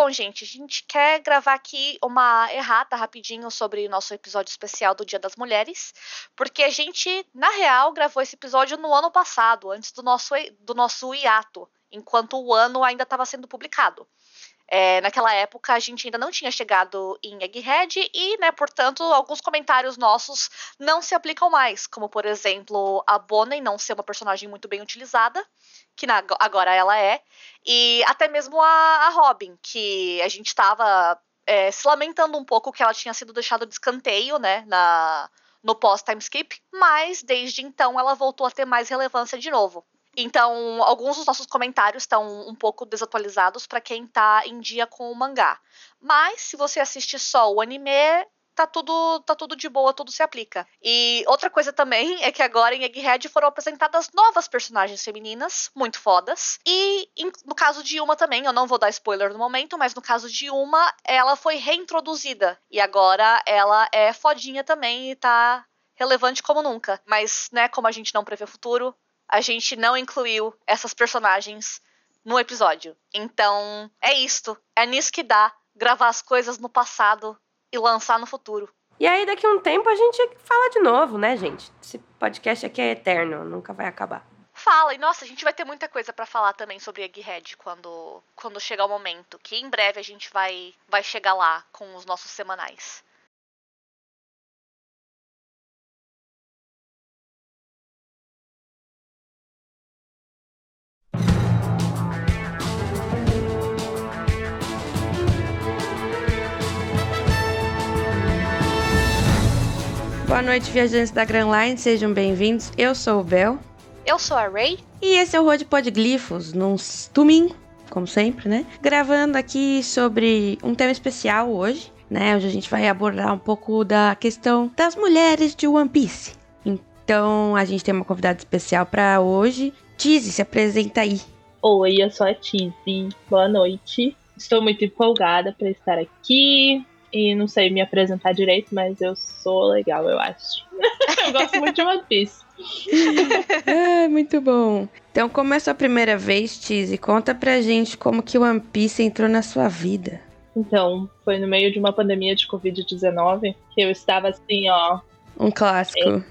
Bom, gente, a gente quer gravar aqui uma errata rapidinho sobre nosso episódio especial do Dia das Mulheres, porque a gente, na real, gravou esse episódio no ano passado, antes do nosso, do nosso hiato, enquanto o ano ainda estava sendo publicado. É, naquela época a gente ainda não tinha chegado em Egghead e, né, portanto, alguns comentários nossos não se aplicam mais, como por exemplo a Bonnie não ser uma personagem muito bem utilizada, que na, agora ela é, e até mesmo a, a Robin, que a gente estava é, se lamentando um pouco que ela tinha sido deixada de escanteio, né, na, no pós-time skip, mas desde então ela voltou a ter mais relevância de novo. Então, alguns dos nossos comentários estão um pouco desatualizados para quem tá em dia com o mangá. Mas se você assiste só o anime, tá tudo, tá tudo de boa, tudo se aplica. E outra coisa também é que agora em Egghead foram apresentadas novas personagens femininas, muito fodas. E em, no caso de uma também, eu não vou dar spoiler no momento, mas no caso de uma, ela foi reintroduzida. E agora ela é fodinha também e tá relevante como nunca. Mas, né, como a gente não prevê o futuro, a gente não incluiu essas personagens no episódio. Então, é isto. É nisso que dá gravar as coisas no passado e lançar no futuro. E aí, daqui a um tempo, a gente fala de novo, né, gente? Esse podcast aqui é eterno, nunca vai acabar. Fala, e nossa, a gente vai ter muita coisa para falar também sobre Egghead quando, quando chegar o momento. Que em breve a gente vai, vai chegar lá com os nossos semanais. Boa noite, viajantes da Grand Line, sejam bem-vindos. Eu sou o Bel. Eu sou a Ray. E esse é o Road Podglifos, num domingo, como sempre, né? Gravando aqui sobre um tema especial hoje, né? Hoje a gente vai abordar um pouco da questão das mulheres de One Piece. Então, a gente tem uma convidada especial para hoje. Tizzy, se apresenta aí. Oi, eu sou a Tizzy. Boa noite. Estou muito empolgada para estar aqui e não sei me apresentar direito, mas eu sou legal, eu acho. eu gosto muito de One Piece. ah, muito bom. Então, como é a sua primeira vez, Tizzy, conta pra gente como que One Piece entrou na sua vida. Então, foi no meio de uma pandemia de Covid-19 que eu estava assim, ó. Um clássico.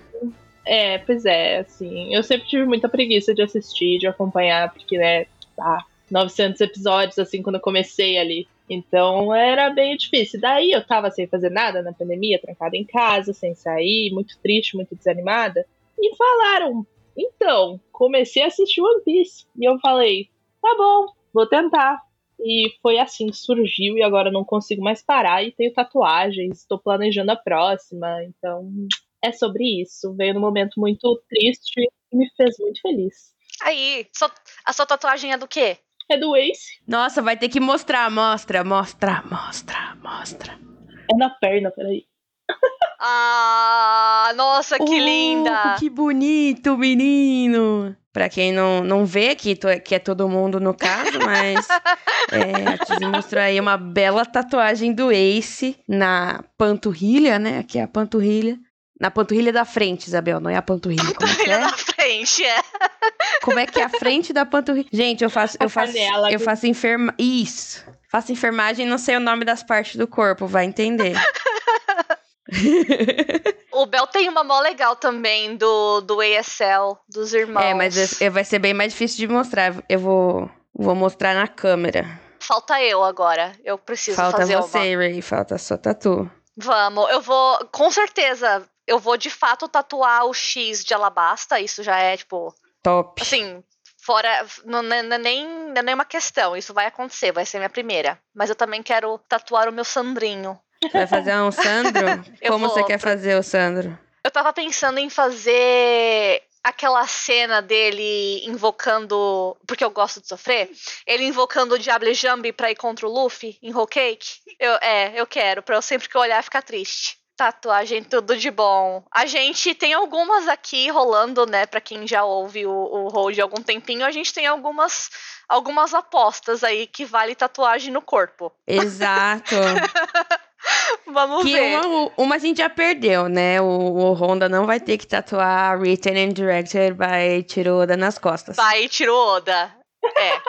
É, é, pois é, assim. Eu sempre tive muita preguiça de assistir, de acompanhar, porque, né, tá, 900 episódios, assim, quando eu comecei ali. Então era bem difícil. Daí eu tava sem fazer nada na pandemia, trancada em casa, sem sair, muito triste, muito desanimada. E falaram: então, comecei a assistir One Piece. E eu falei: tá bom, vou tentar. E foi assim que surgiu, e agora não consigo mais parar. E tenho tatuagens, estou planejando a próxima. Então é sobre isso. Veio num momento muito triste e me fez muito feliz. Aí, a sua tatuagem é do quê? É do Ace. Nossa, vai ter que mostrar. Mostra, mostra, mostra, mostra. É na perna, peraí. Ah, nossa, que oh, linda! Que bonito, menino! Pra quem não, não vê, que, que é todo mundo no caso, mas é, a Tizi mostrou aí uma bela tatuagem do Ace na panturrilha, né? Aqui é a panturrilha. Na panturrilha da frente, Isabel, não é a panturrilha. Como panturrilha é? da frente, é. Como é que é a frente da panturrilha? Gente, eu faço, eu faço, eu faço enferma, isso. Faço enfermagem, não sei o nome das partes do corpo, vai entender. o Bel tem uma mó legal também do, do ASL, dos irmãos. É, mas vai ser bem mais difícil de mostrar. Eu vou, vou mostrar na câmera. Falta eu agora. Eu preciso falta fazer você, uma. Ray. Falta só tatu. Vamos, eu vou, com certeza, eu vou de fato tatuar o X de Alabasta, isso já é, tipo. Top. Assim, fora. Não, não, não, é nem, não é nem uma questão, isso vai acontecer, vai ser minha primeira. Mas eu também quero tatuar o meu Sandrinho. Vai fazer um Sandro? Como você quer fazer o Sandro? Eu tava pensando em fazer aquela cena dele invocando. Porque eu gosto de sofrer. Ele invocando o Diable Jambi pra ir contra o Luffy em Whole Cake. Eu, é, eu quero, pra eu sempre que eu olhar ficar triste. Tatuagem, tudo de bom. A gente tem algumas aqui rolando, né? Pra quem já ouve o, o Hold há algum tempinho, a gente tem algumas, algumas apostas aí que vale tatuagem no corpo. Exato. Vamos que ver. Uma, uma a gente já perdeu, né? O, o, Honda não vai ter que tatuar Written and Directed by Tiroda nas costas. By Tiroda. É.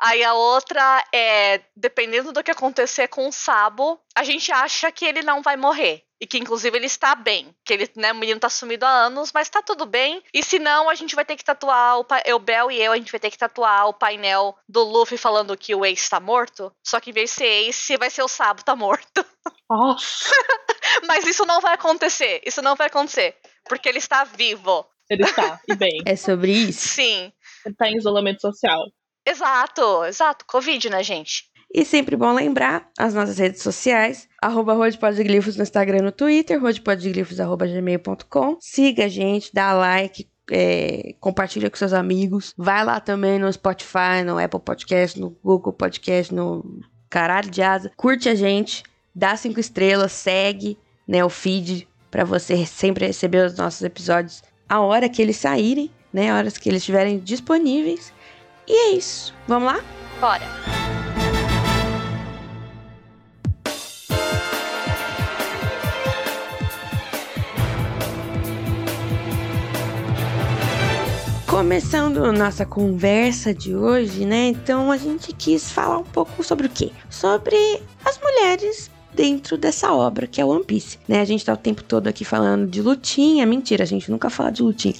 Aí a outra é, dependendo do que acontecer com o Sabo, a gente acha que ele não vai morrer. E que, inclusive, ele está bem. Que ele, né, o menino tá sumido há anos, mas tá tudo bem. E se não, a gente vai ter que tatuar o eu, Bel e eu, a gente vai ter que tatuar o painel do Luffy falando que o Ace tá morto. Só que em vez de ser Ace, vai ser o Sabo tá morto. Nossa! mas isso não vai acontecer. Isso não vai acontecer. Porque ele está vivo. Ele está, e bem. É sobre isso? Sim. Ele tá em isolamento social. Exato, exato. Covid, né, gente? E sempre bom lembrar as nossas redes sociais, arroba Rodpodglifos no Instagram e no Twitter, rodpodglifos.gmail.com. Siga a gente, dá like, é, compartilha com seus amigos. Vai lá também no Spotify, no Apple Podcast, no Google Podcast, no caralho de asa. Curte a gente, dá cinco estrelas, segue né, o feed para você sempre receber os nossos episódios a hora que eles saírem, né, a horas que eles estiverem disponíveis. E é isso. Vamos lá? Bora! Começando nossa conversa de hoje, né? Então a gente quis falar um pouco sobre o quê? Sobre as mulheres dentro dessa obra que é One Piece, né? A gente tá o tempo todo aqui falando de lutinha, mentira, a gente nunca fala de lutinha.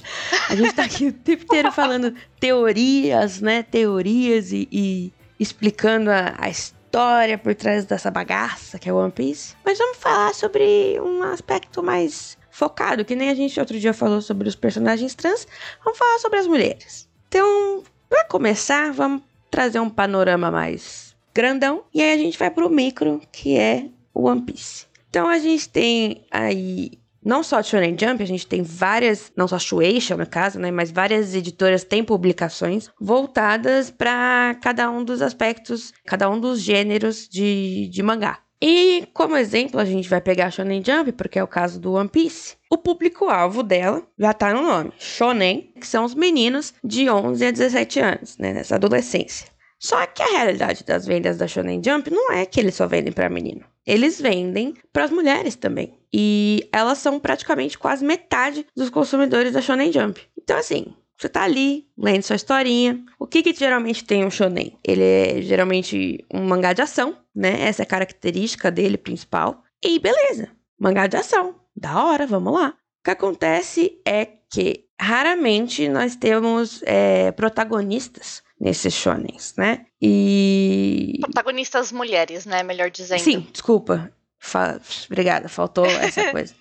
A gente tá aqui o tempo inteiro falando teorias, né? Teorias e, e explicando a, a história por trás dessa bagaça que é One Piece. Mas vamos falar sobre um aspecto mais focado, que nem a gente outro dia falou sobre os personagens trans, vamos falar sobre as mulheres. Então, para começar, vamos trazer um panorama mais grandão e aí a gente vai pro micro, que é o One Piece. Então a gente tem aí não só a Shonen Jump, a gente tem várias, não só a Shueisha no caso, né, mas várias editoras têm publicações voltadas para cada um dos aspectos, cada um dos gêneros de, de mangá. E como exemplo, a gente vai pegar a Shonen Jump, porque é o caso do One Piece. O público-alvo dela já tá no nome, Shonen, que são os meninos de 11 a 17 anos, né, nessa adolescência. Só que a realidade das vendas da Shonen Jump não é que eles só vendem para menino. Eles vendem para as mulheres também. E elas são praticamente quase metade dos consumidores da Shonen Jump. Então, assim, você tá ali, lendo sua historinha. O que que geralmente tem um shonen? Ele é geralmente um mangá de ação, né? Essa é a característica dele principal. E beleza, mangá de ação. Da hora, vamos lá. O que acontece é que raramente nós temos é, protagonistas nesses shonens, né? E. Protagonistas mulheres, né? Melhor dizendo. Sim, desculpa. Fa... Obrigada, faltou essa coisa.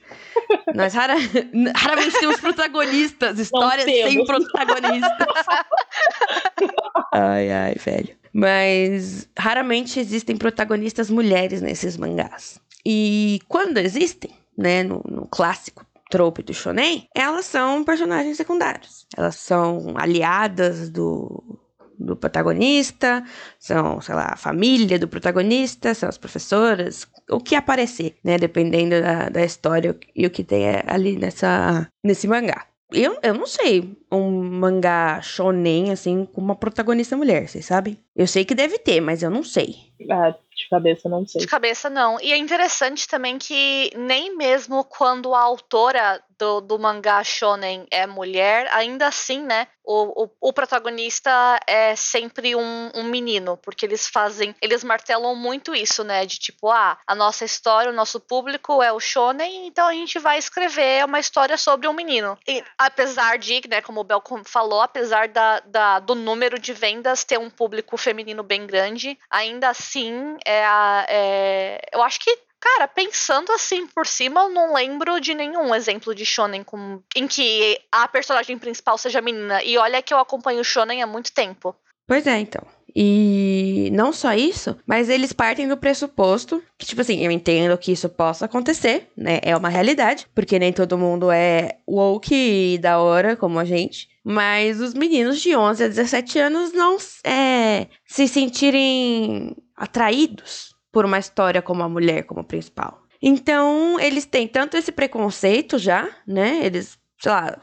Nós rara... raramente temos protagonistas, histórias sem protagonistas. ai, ai, velho. Mas raramente existem protagonistas mulheres nesses mangás. E quando existem, né, no, no clássico trope do shonen, elas são personagens secundários. Elas são aliadas do do protagonista, são, sei lá, a família do protagonista, são as professoras, o que aparecer, né? Dependendo da, da história e o que tem ali nessa, nesse mangá. Eu, eu não sei um mangá shonen, assim, com uma protagonista mulher, vocês sabem? Eu sei que deve ter, mas eu não sei. Ah, de cabeça não sei. De cabeça não. E é interessante também que nem mesmo quando a autora do, do mangá shonen é mulher, ainda assim, né? O, o, o protagonista é sempre um, um, menino, porque eles fazem, eles martelam muito isso, né? De tipo, ah, a nossa história, o nosso público é o shonen, então a gente vai escrever uma história sobre um menino. E apesar de, né, como o Bel falou, apesar da, da, do número de vendas ter um público feminino bem grande, ainda assim, é, é eu acho que Cara, pensando assim por cima, eu não lembro de nenhum exemplo de shonen com, em que a personagem principal seja menina. E olha que eu acompanho shonen há muito tempo. Pois é, então. E não só isso, mas eles partem do pressuposto que, tipo assim, eu entendo que isso possa acontecer, né? É uma realidade, porque nem todo mundo é woke e da hora como a gente. Mas os meninos de 11 a 17 anos não é, se sentirem atraídos por uma história como a mulher como principal. Então, eles têm tanto esse preconceito já, né? Eles, sei lá,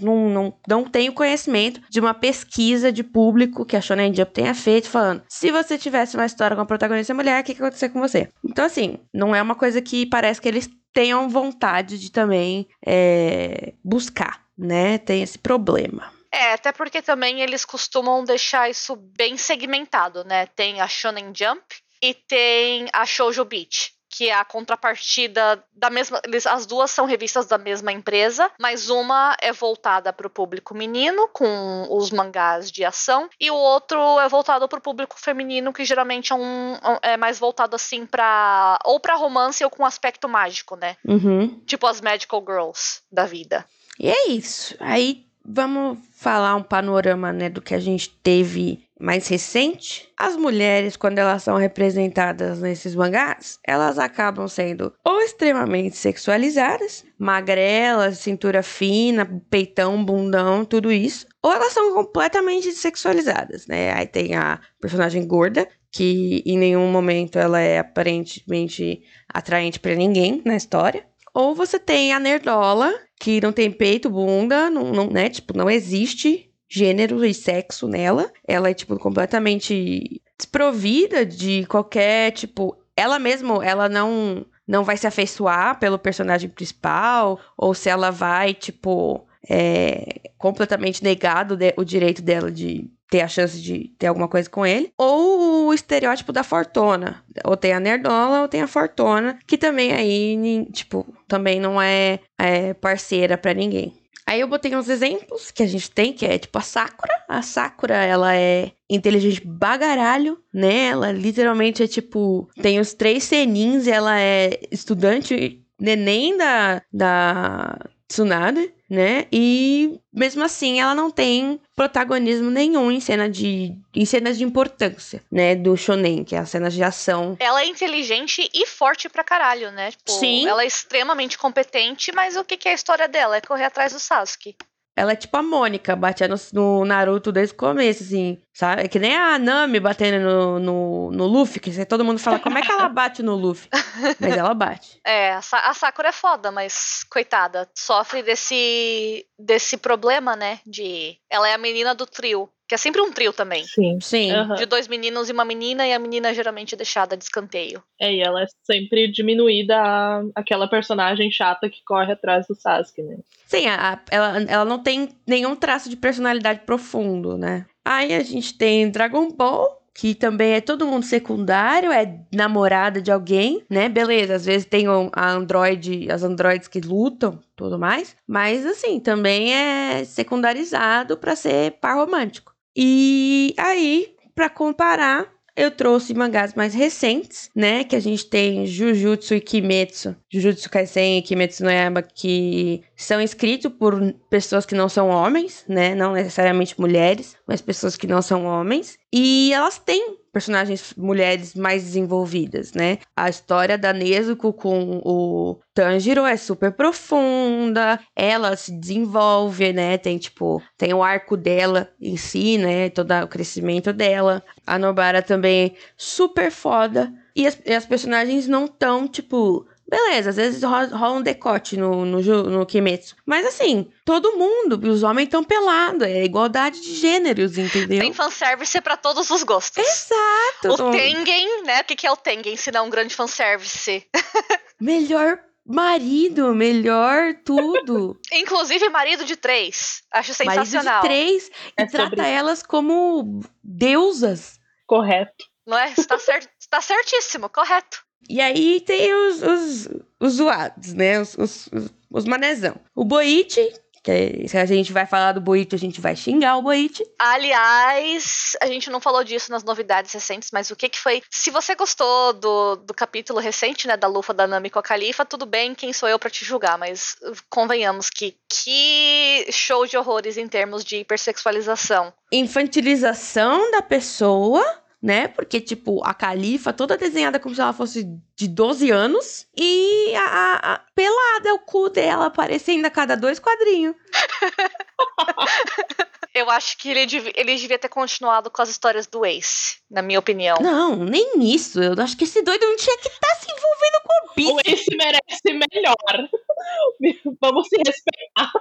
não, não, não têm o conhecimento de uma pesquisa de público que a Shonen Jump tenha feito, falando: se você tivesse uma história com a protagonista mulher, o que, que ia acontecer com você? Então, assim, não é uma coisa que parece que eles tenham vontade de também é, buscar, né? Tem esse problema. É, até porque também eles costumam deixar isso bem segmentado, né? Tem a Shonen Jump e tem a Shoujo Beat que é a contrapartida da mesma. As duas são revistas da mesma empresa, mas uma é voltada para o público menino, com os mangás de ação, e o outro é voltado para o público feminino, que geralmente é, um, é mais voltado assim para ou para romance ou com aspecto mágico, né? Uhum. Tipo as Magical Girls da vida. E é isso. Aí vamos falar um panorama né, do que a gente teve mais recente, as mulheres, quando elas são representadas nesses mangás, elas acabam sendo ou extremamente sexualizadas, magrelas, cintura fina, peitão, bundão, tudo isso, ou elas são completamente sexualizadas, né? Aí tem a personagem gorda, que em nenhum momento ela é aparentemente atraente para ninguém na história. Ou você tem a nerdola, que não tem peito, bunda, não, não, né? Tipo, não existe gênero e sexo nela. Ela é, tipo, completamente desprovida de qualquer, tipo. Ela mesmo, ela não não vai se afeiçoar pelo personagem principal, ou se ela vai, tipo, é, completamente negado o direito dela de ter a chance de ter alguma coisa com ele, ou o estereótipo da fortuna, ou tem a nerdola ou tem a fortuna, que também aí, tipo, também não é, é parceira para ninguém. Aí eu botei uns exemplos que a gente tem, que é tipo a Sakura. A Sakura, ela é inteligente bagaralho, né? Ela literalmente é tipo. Tem os três senins, ela é estudante neném da, da Tsunade, né? E mesmo assim ela não tem protagonismo nenhum em cena de em cenas de importância, né, do shonen, que é as cenas de ação. Ela é inteligente e forte pra caralho, né? Tipo, Sim. Ela é extremamente competente, mas o que, que é a história dela? É correr atrás do Sasuke. Ela é tipo a Mônica, batia no, no, Naruto desde o começo, assim, sabe? É que nem a Nami batendo no, no, no Luffy, que todo mundo fala, como é que ela bate no Luffy? Mas ela bate. É, a, Sa a Sakura é foda, mas coitada, sofre desse, desse problema, né? De. Ela é a menina do trio. Que é sempre um trio também. Sim. Sim. Uhum. De dois meninos e uma menina, e a menina é geralmente deixada de escanteio. É, e ela é sempre diminuída a, aquela personagem chata que corre atrás do Sasuke, né? Sim, a, ela, ela não tem nenhum traço de personalidade profundo, né? Aí a gente tem Dragon Ball, que também é todo mundo secundário, é namorada de alguém, né? Beleza, às vezes tem a android, as androids que lutam, tudo mais, mas assim, também é secundarizado para ser par romântico. E aí, para comparar, eu trouxe mangás mais recentes, né? Que a gente tem Jujutsu e Kimetsu, Jujutsu Kaisen e Kimetsu no Yaiba, que são escritos por pessoas que não são homens, né? Não necessariamente mulheres, mas pessoas que não são homens. E elas têm personagens mulheres mais desenvolvidas, né? A história da Nezuko com o Tanjiro é super profunda, ela se desenvolve, né? Tem tipo, tem o arco dela em si, né? Todo o crescimento dela. A Nobara também super foda. E as, e as personagens não tão, tipo, Beleza, às vezes rola um decote no, no, no Kimetsu. Mas assim, todo mundo, os homens estão pelados. É igualdade de gêneros, entendeu? Tem fanservice para todos os gostos. Exato. O Tengen, né? O que, que é o Tengen, se não um grande fanservice? Melhor marido, melhor tudo. Inclusive marido de três. Acho sensacional. Marido de três. É e trata sobre- elas como deusas. Correto. Não é? Está cer tá certíssimo, correto. E aí tem os, os, os zoados, né? Os, os, os, manezão. O Boichi, que é- se a gente vai falar do Boichi, a gente vai xingar o Boichi. Aliás, a gente não falou disso nas novidades recentes, mas o que que foi? Se você gostou do, do capítulo recente, né, da lufa da Nami com a Califa, tudo bem, quem sou eu pra te julgar, mas convenhamos que que show de horrores em termos de hipersexualização. Infantilização da pessoa, né? Porque, tipo, a califa toda desenhada como se ela fosse de 12 anos. E a, a- a- pelada, o cu dela aparecendo a cada dois quadrinhos. Eu acho que ele, dev- ele devia ter continuado com as histórias do Ace, na minha opinião. Não, nem isso. Eu acho que esse doido não tinha que estar se envolvendo com o O bicho. Ace merece melhor. Vamos se respeitar.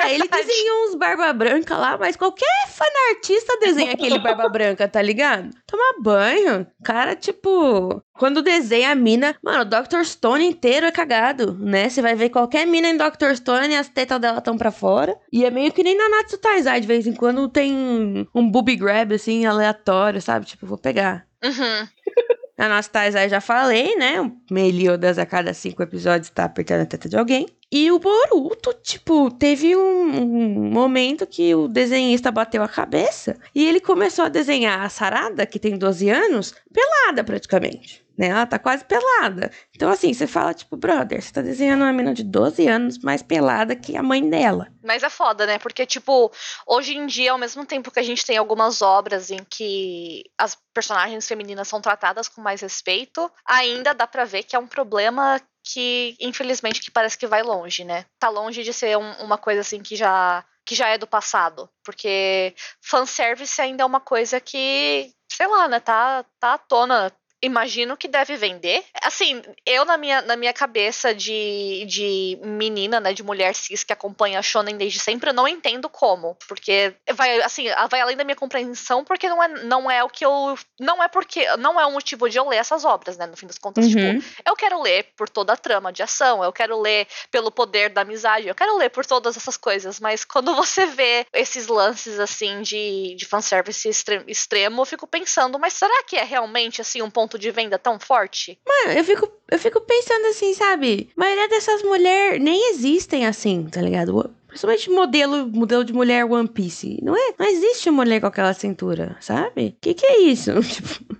Ah, ele desenhou uns barba branca lá, mas qualquer fanartista desenha aquele barba branca, tá ligado? Tomar banho. Cara, tipo, quando desenha a mina, mano, o Dr. Stone inteiro é cagado, né? Você vai ver qualquer mina em Dr. Stone e as tetas dela estão pra fora. E é meio que nem na Natsu Taizai, de vez em quando tem um booby grab, assim, aleatório, sabe? Tipo, vou pegar. Uhum. A Anastasia já falei, né? O Meliodas a cada cinco episódios tá apertando a teta de alguém. E o Boruto, tipo, teve um, um, momento que o desenhista bateu a cabeça e ele começou a desenhar a Sarada, que tem 12 anos, pelada praticamente né? Ela tá quase pelada. Então, assim, você fala, tipo, brother, você tá desenhando uma menina de 12 anos mais pelada que a mãe dela. Mas é foda, né? Porque, tipo, hoje em dia, ao mesmo tempo que a gente tem algumas obras em que as personagens femininas são tratadas com mais respeito, ainda dá pra ver que é um problema que, infelizmente, que parece que vai longe, né? Tá longe de ser um, uma coisa assim que já que já é do passado, porque fanservice ainda é uma coisa que, sei lá, né, tá, tá à tona imagino que deve vender. Assim, eu na minha, na minha cabeça de, de menina, né, de mulher cis que acompanha a Shonen desde sempre, eu não entendo como, porque vai assim, vai além da minha compreensão, porque não é, não é o que eu não é porque não é o motivo de eu ler essas obras, né, no fim das contas, tipo, uhum. tipo, eu quero ler por toda a trama de ação, eu quero ler pelo poder da amizade, eu quero ler por todas essas coisas, mas quando você vê esses lances assim de de fanservice extremo, eu fico pensando, mas será que é realmente assim um ponto ponto de venda tão forte? Mano, eu fico, eu fico pensando assim, sabe? A maioria dessas mulheres nem existem assim, tá ligado? Principalmente modelo, modelo de mulher One Piece. Não é? Não existe mulher com aquela cintura, sabe? Que que é isso? Tipo,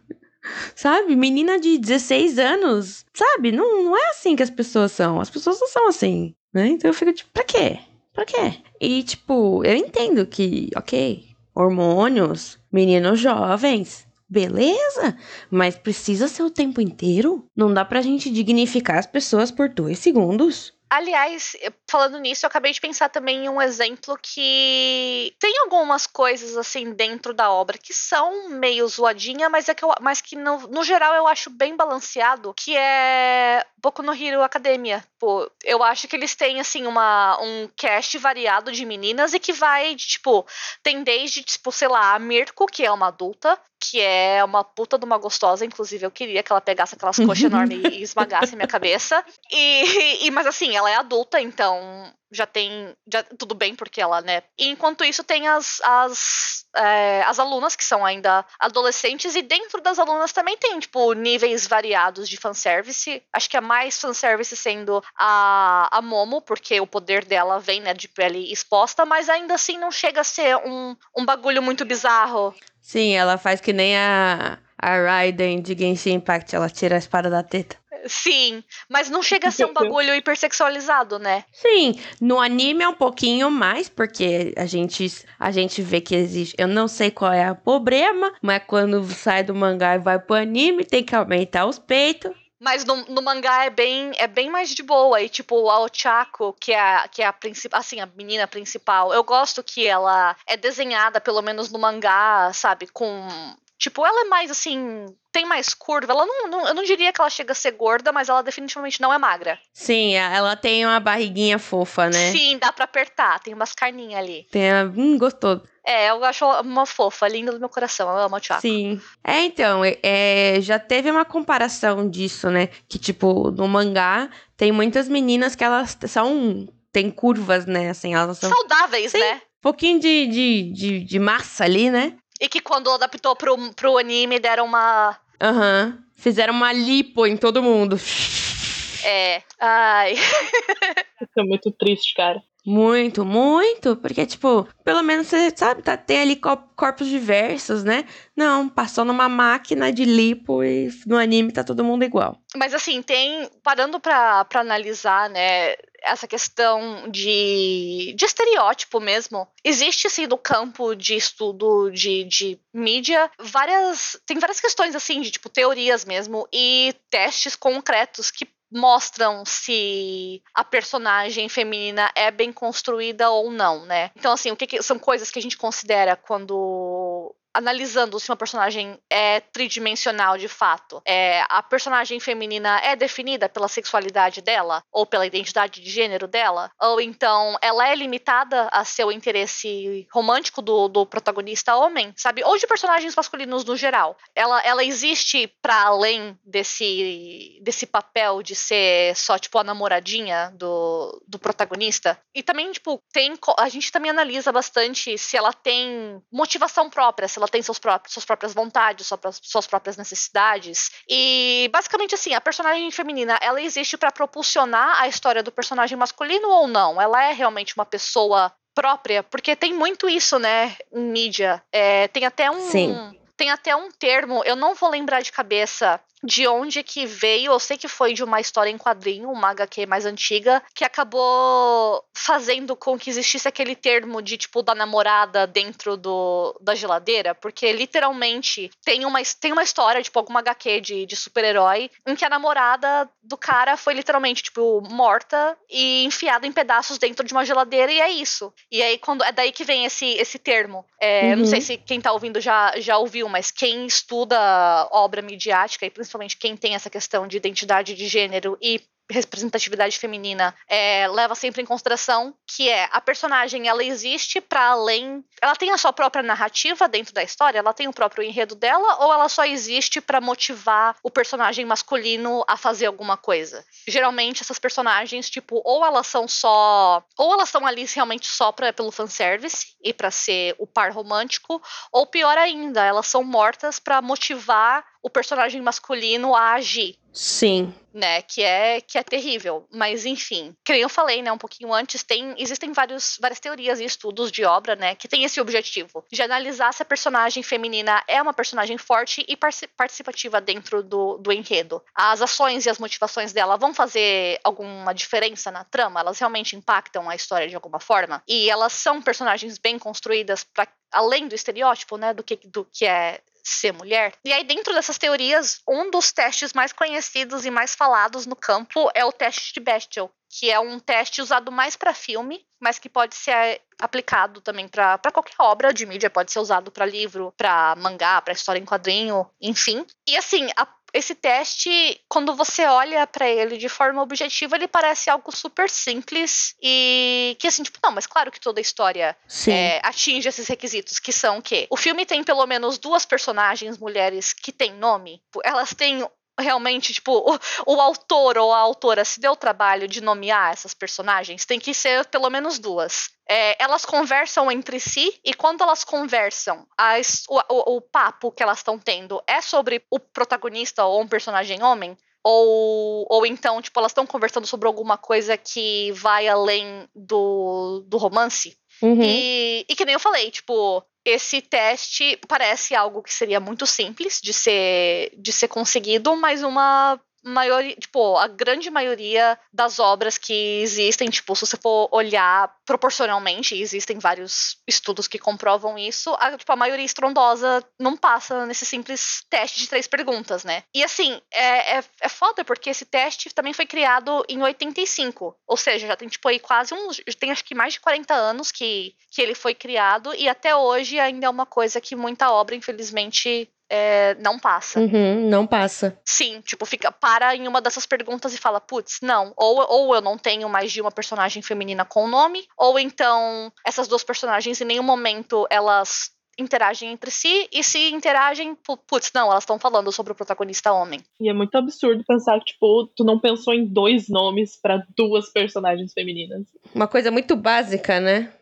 sabe? Menina de 16 anos, sabe? Não, não é assim que as pessoas são. As pessoas não são assim, né? Então eu fico tipo, pra quê? Pra quê? E tipo, eu entendo que, ok, hormônios, meninos jovens, Beleza, mas precisa ser o tempo inteiro? Não dá pra gente dignificar as pessoas por dois segundos? Aliás, falando nisso, eu acabei de pensar também em um exemplo que tem algumas coisas assim dentro da obra que são meio zoadinha, mas é que eu, mas que no, no geral eu acho bem balanceado, que é Boku no Hero Academia. Pô, eu acho que eles têm assim uma um cast variado de meninas e que vai de, tipo, tem desde tipo, sei lá, a Mirko, que é uma adulta, que é uma puta de uma gostosa, inclusive eu queria que ela pegasse aquelas coxas enormes e esmagasse minha cabeça. E, e, mas assim, ela é adulta, então já tem já, tudo bem porque ela, né? E enquanto isso tem as as, é, as alunas que são ainda adolescentes e dentro das alunas também tem tipo níveis variados de fanservice. Acho que a mais fanservice sendo a, a Momo, porque o poder dela vem, né, de pele exposta, mas ainda assim não chega a ser um, um bagulho muito bizarro. Sim, ela faz que nem a, a Raiden de Genshin Impact, ela tira a espada da teta. Sim, mas não chega a ser um bagulho hipersexualizado, né? Sim, no anime é um pouquinho mais, porque a gente, a gente vê que existe. Eu não sei qual é o problema, mas quando sai do mangá e vai pro anime, tem que aumentar os peitos. Mas no, no, mangá é bem, é bem mais de boa. E, tipo, a Ochako, que é, que é a principal, assim, a menina principal, eu gosto que ela é desenhada, pelo menos no mangá, sabe, com. Tipo, ela é mais assim. Tem mais curva. Ela não, não, Eu não diria que ela chega a ser gorda, mas ela definitivamente não é magra. Sim, ela tem uma barriguinha fofa, né? Sim, dá pra apertar. Tem umas carninhas ali. Tem. Hum, gostoso. É, eu acho uma fofa, linda do meu coração. Eu amo a Chako. Sim. É, então, é, já teve uma comparação disso, né? Que, tipo, no mangá tem muitas meninas que elas são. Tem curvas, né? Assim, elas são. Saudáveis, Sim, né? Um pouquinho de, de, de, de, massa ali, né? E que quando adaptou pro, pro anime deram uma. Aham. Uhum. Fizeram uma lipo em todo mundo. É. Ai. Isso é muito triste, cara. Muito, muito, porque, tipo, pelo menos você sabe, tá, tem ali corpos diversos, né? Não, passou numa máquina de lipo e no anime tá todo mundo igual. Mas assim, tem, parando pra, pra analisar, né, essa questão de, de estereótipo mesmo. Existe, assim, no campo de estudo de, de mídia, várias. Tem várias questões, assim, de tipo, teorias mesmo, e testes concretos que mostram se a personagem feminina é bem construída ou não, né? Então, assim, o que, que são coisas que a gente considera quando analisando se uma personagem é tridimensional de fato. É, a personagem feminina é definida pela sexualidade dela ou pela identidade de gênero dela, ou então ela é limitada a seu interesse romântico do, do protagonista homem, sabe? Ou de personagens masculinos no geral. Ela, ela existe para além desse desse papel de ser só tipo a namoradinha do, do protagonista. E também tipo tem a gente também analisa bastante se ela tem motivação própria, se ela tem seus próprios, suas próprias vontades, suas, suas próprias necessidades. E basicamente assim, a personagem feminina, ela existe para propulsionar a história do personagem masculino ou não? Ela é realmente uma pessoa própria, porque tem muito isso, né, em mídia. É, tem até um. Sim. Tem até um termo, eu não vou lembrar de cabeça, de onde que veio, eu sei que foi de uma história em quadrinho, uma HQ mais antiga, que acabou fazendo com que existisse aquele termo de tipo da namorada dentro do, da geladeira, porque literalmente tem uma, tem uma história, tipo alguma HQ de, de super-herói, em que a namorada do cara foi literalmente tipo morta e enfiada em pedaços dentro de uma geladeira e é isso. E aí quando é daí que vem esse esse termo. É, uhum. Não sei se quem tá ouvindo já já ouviu, mas quem estuda obra midiática e principalmente principalmente quem tem essa questão de identidade de gênero e representatividade feminina é, leva sempre em consideração que é a personagem ela existe para além ela tem a sua própria narrativa dentro da história ela tem o próprio enredo dela ou ela só existe para motivar o personagem masculino a fazer alguma coisa? Geralmente essas personagens tipo ou elas são só ou elas estão ali realmente só pra, pelo fanservice e para ser o par romântico ou pior ainda elas são mortas para motivar o personagem masculino a agir. Sim. Né, que é que é terrível, mas enfim, que eu falei, né, um pouquinho antes, tem existem vários, várias teorias e estudos de obra, né, que tem esse objetivo de analisar se a personagem feminina é uma personagem forte e participativa dentro do, do enredo. As ações e as motivações dela vão fazer alguma diferença na trama? Elas realmente impactam a história de alguma forma? E elas são personagens bem construídas para além do estereótipo, né, do que do que é ser mulher. E aí, dentro dessas teorias, um dos testes mais conhecidos e mais falados no campo é o teste de Bestial, que é um teste usado mais para filme, mas que pode ser aplicado também para qualquer obra de mídia, pode ser usado para livro, para mangá, para história em quadrinho, enfim. E assim, a esse teste, quando você olha para ele de forma objetiva, ele parece algo super simples e que assim, tipo, não, mas claro que toda história é, atinge esses requisitos, que são que o filme tem pelo menos duas personagens mulheres que têm nome, elas têm realmente, tipo, o, o, autor ou a autora se deu o trabalho de nomear essas personagens, tem que ser pelo menos duas. É, elas conversam entre si e quando elas conversam, as, o, o, o papo que elas estão tendo é sobre o protagonista ou um personagem homem, ou, ou então, tipo, elas estão conversando sobre alguma coisa que vai além do, do romance. Uhum. E, e que nem eu falei, tipo, esse teste parece algo que seria muito simples de ser, de ser conseguido, mas uma maioria, tipo, a grande maioria das obras que existem, tipo, se você for olhar proporcionalmente, existem vários estudos que comprovam isso, a, tipo, a maioria estrondosa não passa nesse simples teste de três perguntas, né? E assim, é, é, é foda porque esse teste também foi criado em 85, ou seja, já tem, tipo, aí quase uns, tem acho que mais de 40 anos que, que ele foi criado e até hoje ainda é uma coisa que muita obra, infelizmente, é, não passa. Uhum, não passa. Sim, tipo, fica para em uma dessas perguntas e fala, putz, não. Ou, ou eu não tenho mais de uma personagem feminina com nome, ou então essas duas personagens em nenhum momento elas interagem entre si e se interagem, putz, não, elas estão falando sobre o protagonista homem. E é muito absurdo pensar que, tipo, tu não pensou em dois nomes para duas personagens femininas. Uma coisa muito básica, né?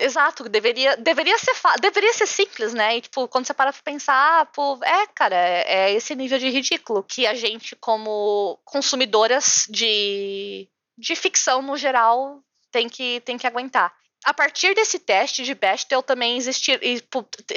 Exato, deveria, deveria, ser, deveria ser simples, né? E, tipo, quando você para pra pensar, ah, pô, é, cara, é, é esse nível de ridículo que a gente, como consumidoras de, de ficção no geral, tem que, tem que aguentar a partir desse teste de Bechdel também existir e,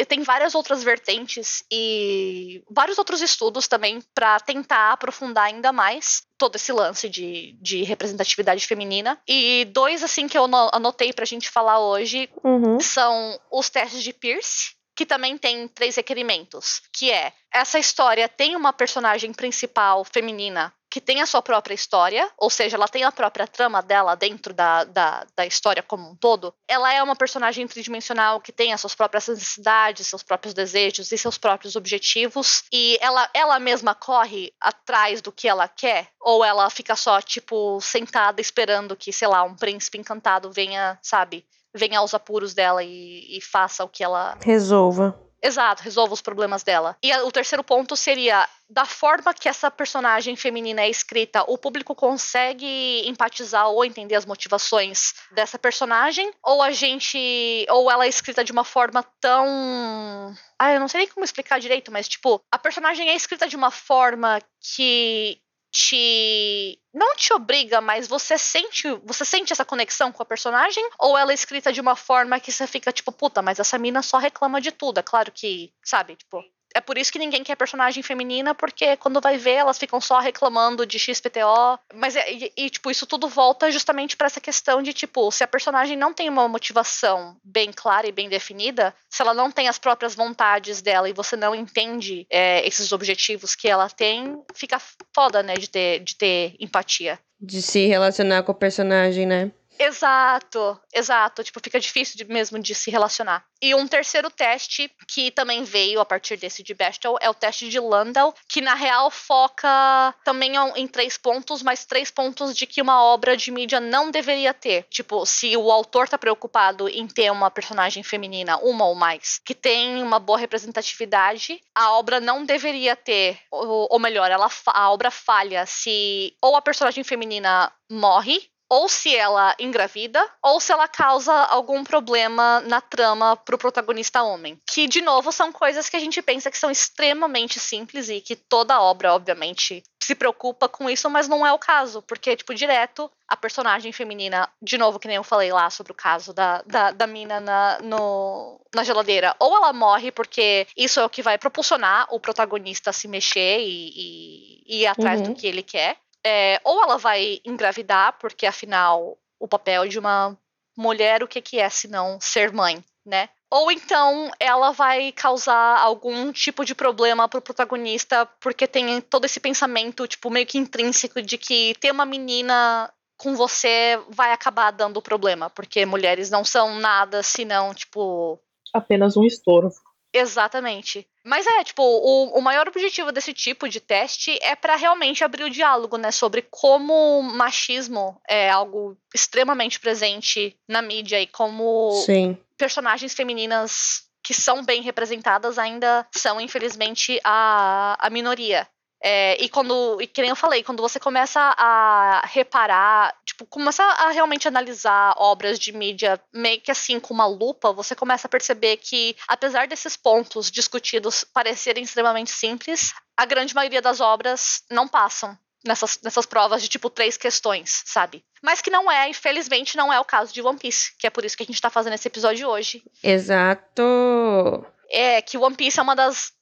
tem várias outras vertentes e vários outros estudos também para tentar aprofundar ainda mais todo esse lance de, de representatividade feminina. E dois assim que eu anotei para a gente falar hoje uhum. são os testes de Pierce que também tem três requerimentos, que é essa história tem uma personagem principal feminina que tem a sua própria história, ou seja, ela tem a própria trama dela dentro da, da, da história como um todo. Ela é uma personagem tridimensional que tem as suas próprias necessidades, seus próprios desejos e seus próprios objetivos. E ela, ela mesma corre atrás do que ela quer, ou ela fica só, tipo, sentada esperando que, sei lá, um príncipe encantado venha, sabe, venha aos apuros dela e, e faça o que ela. Resolva. Exato, resolva os problemas dela. E o terceiro ponto seria da forma que essa personagem feminina é escrita, o público consegue empatizar ou entender as motivações dessa personagem? Ou a gente. Ou ela é escrita de uma forma tão. Ah, eu não sei nem como explicar direito, mas tipo, a personagem é escrita de uma forma que te não te obriga, mas você sente, você sente essa conexão com a personagem ou ela é escrita de uma forma que você fica tipo, puta, mas essa mina só reclama de tudo. É claro que, sabe, tipo, é por isso que ninguém quer personagem feminina, porque quando vai ver, elas ficam só reclamando de XPTO. Mas, é, e, e tipo, isso tudo volta justamente para essa questão de, tipo, se a personagem não tem uma motivação bem clara e bem definida, se ela não tem as próprias vontades dela e você não entende é, esses objetivos que ela tem, fica foda, né, de ter, de ter empatia. De se relacionar com o personagem, né? Exato, exato. Tipo, fica difícil de, mesmo de se relacionar. E um terceiro teste que também veio a partir desse de Bechtel é o teste de Landau, que na real foca também em três pontos, mas três pontos de que uma obra de mídia não deveria ter. Tipo, se o autor tá preocupado em ter uma personagem feminina, uma ou mais, que tem uma boa representatividade, a obra não deveria ter, ou, ou melhor, ela, a obra falha se ou a personagem feminina morre ou se ela engravida, ou se ela causa algum problema na trama pro protagonista homem. Que, de novo, são coisas que a gente pensa que são extremamente simples e que toda obra, obviamente, se preocupa com isso, mas não é o caso, porque, tipo, direto, a personagem feminina, de novo, que nem eu falei lá sobre o caso da, da, da mina na, no, na geladeira, ou ela morre porque isso é o que vai propulsionar o protagonista a se mexer e, e, e ir atrás uhum. do que ele quer, é, ou ela vai engravidar, porque afinal o papel de uma mulher, o que, que é se não ser mãe, né? Ou então ela vai causar algum tipo de problema pro protagonista, porque tem todo esse pensamento, tipo, meio que intrínseco de que ter uma menina com você vai acabar dando problema, porque mulheres não são nada senão, tipo. Apenas um estouro. Exatamente. Mas é, tipo, o, o maior objetivo desse tipo de teste é para realmente abrir o diálogo, né, sobre como o machismo é algo extremamente presente na mídia e como Sim. personagens femininas que são bem representadas ainda são, infelizmente, a, a minoria. É, e quando, e que nem eu falei, quando você começa a reparar, tipo, começa a realmente analisar obras de mídia meio que assim com uma lupa, você começa a perceber que, apesar desses pontos discutidos parecerem extremamente simples, a grande maioria das obras não passam nessas, nessas provas de tipo três questões, sabe? Mas que não é, infelizmente, não é o caso de One Piece, que é por isso que a gente tá fazendo esse episódio hoje. Exato! É que One Piece é uma das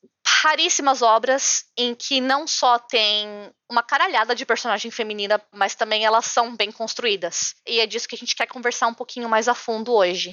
raríssimas obras em que não só tem uma caralhada de personagem feminina, mas também elas são bem construídas. E é disso que a gente quer conversar um pouquinho mais a fundo hoje.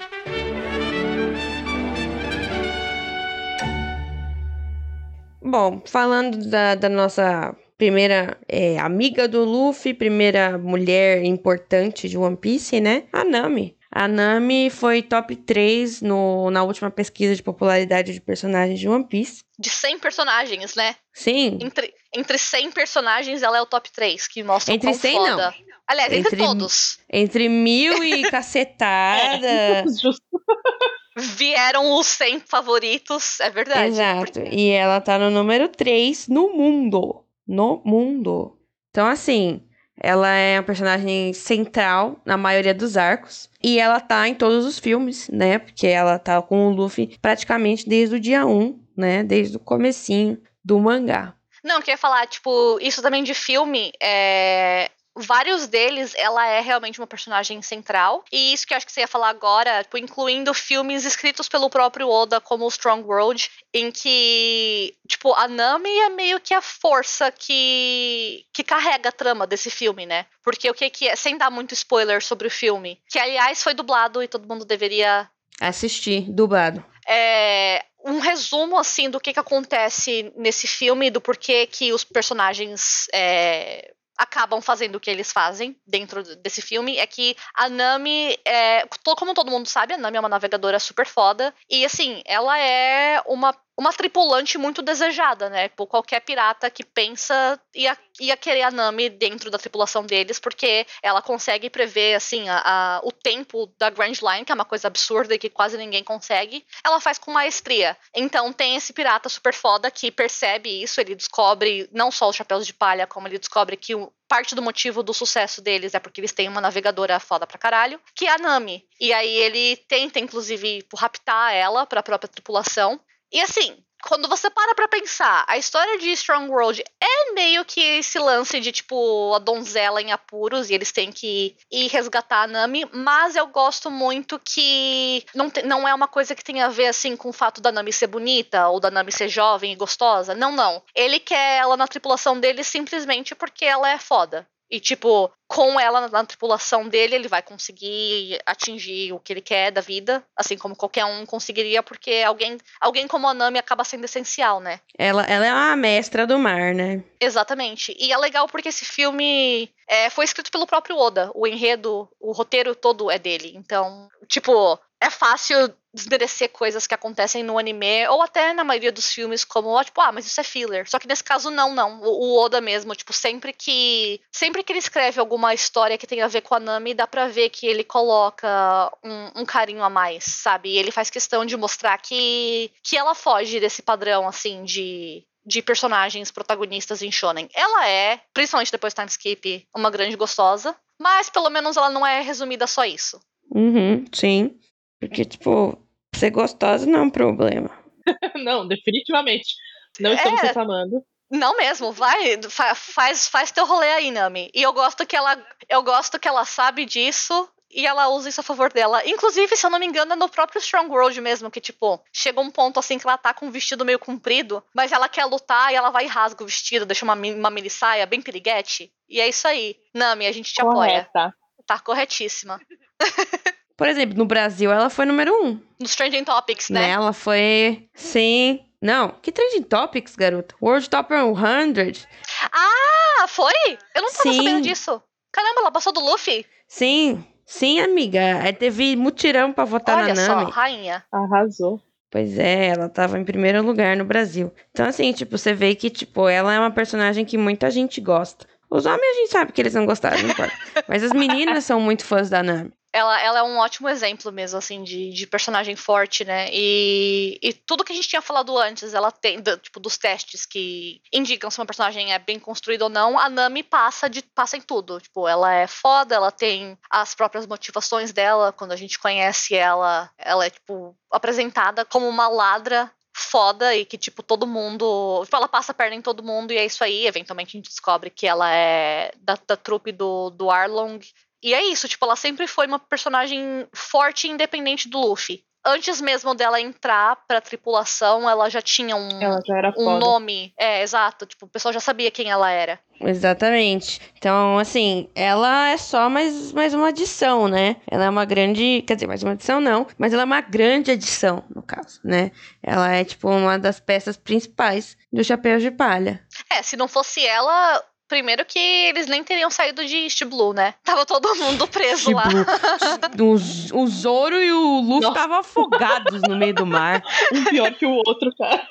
Bom, falando da, da nossa primeira é, amiga do Luffy, primeira mulher importante de One Piece, né? A Nami. A Nami foi top 3 no, na última pesquisa de popularidade de personagens de One Piece. De 100 personagens, né? Sim. Entre, entre 100 personagens, ela é o top 3, que mostra Entre 100 foda. não. Aliás, entre, entre todos. Entre mil e cacetada. É, vieram os 100 favoritos, é verdade. Exato. Porque... E ela tá no número 3 no mundo. No mundo. Então, assim, ela é uma personagem central na maioria dos arcos. E ela tá em todos os filmes, né? Porque ela tá com o Luffy praticamente desde o dia 1, né? Desde o comecinho do mangá. Não, eu queria falar, tipo, isso também de filme, é vários deles ela é realmente uma personagem central. E isso que eu acho que você ia falar agora, tipo, incluindo filmes escritos pelo próprio Oda, como Strong World, em que, tipo, a Nami é meio que a força que, que carrega a trama desse filme, né? Porque o que, que é, sem dar muito spoiler sobre o filme, que aliás foi dublado e todo mundo deveria assistir, dublado. É, um resumo assim do que, que acontece nesse filme, do porquê que os personagens é, acabam fazendo o que eles fazem dentro desse filme é que a Nami é, como todo mundo sabe, a Nami é uma navegadora super foda e assim, ela é uma uma tripulante muito desejada, né? Por qualquer pirata que pensa ia, ia querer a Nami dentro da tripulação deles, porque ela consegue prever, assim, a, a, o tempo da Grand Line, que é uma coisa absurda e que quase ninguém consegue. Ela faz com maestria. Então tem esse pirata super foda que percebe isso, ele descobre não só os chapéus de palha, como ele descobre que o, parte do motivo do sucesso deles é porque eles têm uma navegadora foda pra caralho, que é a Nami. E aí ele tenta, inclusive, tipo, raptar ela pra própria tripulação. E assim, quando você para pra pensar, a história de Strong World é meio que esse lance de, tipo, a donzela em apuros e eles têm que ir resgatar a Nami, mas eu gosto muito que não, te, não é uma coisa que tem a ver, assim, com o fato da Nami ser bonita ou da Nami ser jovem e gostosa. Não, não. Ele quer ela na tripulação dele simplesmente porque ela é foda. E, tipo, com ela na, na, tripulação dele, ele vai conseguir atingir o que ele quer da vida, assim como qualquer um conseguiria, porque alguém, alguém como a Nami acaba sendo essencial, né? Ela, ela é uma mestra do mar, né? Exatamente. E é legal porque esse filme é, foi escrito pelo próprio Oda. O enredo, o roteiro todo é dele. Então, tipo, é fácil desmerecer coisas que acontecem no anime, ou até na maioria dos filmes, como, tipo, ah, mas isso é filler. Só que nesse caso, não, não. O, Oda mesmo, tipo, sempre que. Sempre que ele escreve alguma história que tem a ver com a Nami, dá pra ver que ele coloca um, um carinho a mais, sabe? E ele faz questão de mostrar que, que ela foge desse padrão, assim, de, de personagens protagonistas em shonen. Ela é, principalmente depois de Time Skip, uma grande gostosa, mas pelo menos ela não é resumida só isso. Uhum, sim. Porque, tipo, ser gostosa não é um problema. não, definitivamente. Não estamos é, reclamando. Não mesmo, vai, faz, faz teu rolê aí, Nami. E eu gosto que ela, eu gosto que ela sabe disso e ela usa isso a favor dela. Inclusive, se eu não me engano, é no próprio Strong World mesmo, que, tipo, chega um ponto assim que ela tá com um vestido meio comprido, mas ela quer lutar e ela vai e rasga o vestido, deixa uma, uma mini saia bem piriguete. E é isso aí. Nami, a gente te Correta. apoia. Tá corretíssima. Por exemplo, no Brasil ela foi número um. Nos Trending Topics, né? Ela foi. Sim. Não, que Trending Topics, garota? World Top 100. Ah, foi? Eu não tava Sim. sabendo disso. Caramba, ela passou do Luffy? Sim. Sim, amiga. Aí teve mutirão pra votar Olha na Nami. Olha só, rainha. Arrasou. Pois é, ela tava em primeiro lugar no Brasil. Então, assim, tipo, você vê que, tipo, ela é uma personagem que muita gente gosta. Os homens a gente sabe que eles não gostaram, não importa. Mas as meninas são muito fãs da Nami ela, ela é um ótimo exemplo mesmo, assim, de, de personagem forte, né? E, e tudo que a gente tinha falado antes, ela tem, do, tipo, dos testes que indicam se uma personagem é bem construída ou não, a Nami passa, de, passa em tudo. Tipo, ela é foda, ela tem as próprias motivações dela, quando a gente conhece ela, ela é, tipo, apresentada como uma ladra foda e que, tipo, todo mundo. Tipo, ela passa a perna em todo mundo e é isso aí. Eventualmente a gente descobre que ela é da, da trupe do, do Arlong. E é isso, tipo, ela sempre foi uma personagem forte e independente do Luffy. Antes mesmo dela entrar pra tripulação, ela já tinha um, já um nome. É, exato. Tipo, o pessoal já sabia quem ela era. Exatamente. Então, assim, ela é só mais, mais uma adição, né? Ela é uma grande. Quer dizer, mais uma adição não, mas ela é uma grande adição, no caso, né? Ela é, tipo, uma das peças principais do Chapéu de Palha. É, se não fosse ela, Primeiro que eles nem teriam saído de East Blue, né? Tava todo mundo preso lá. o, o Zoro e o Luffy estavam afogados no meio do mar. Um pior que o outro, cara.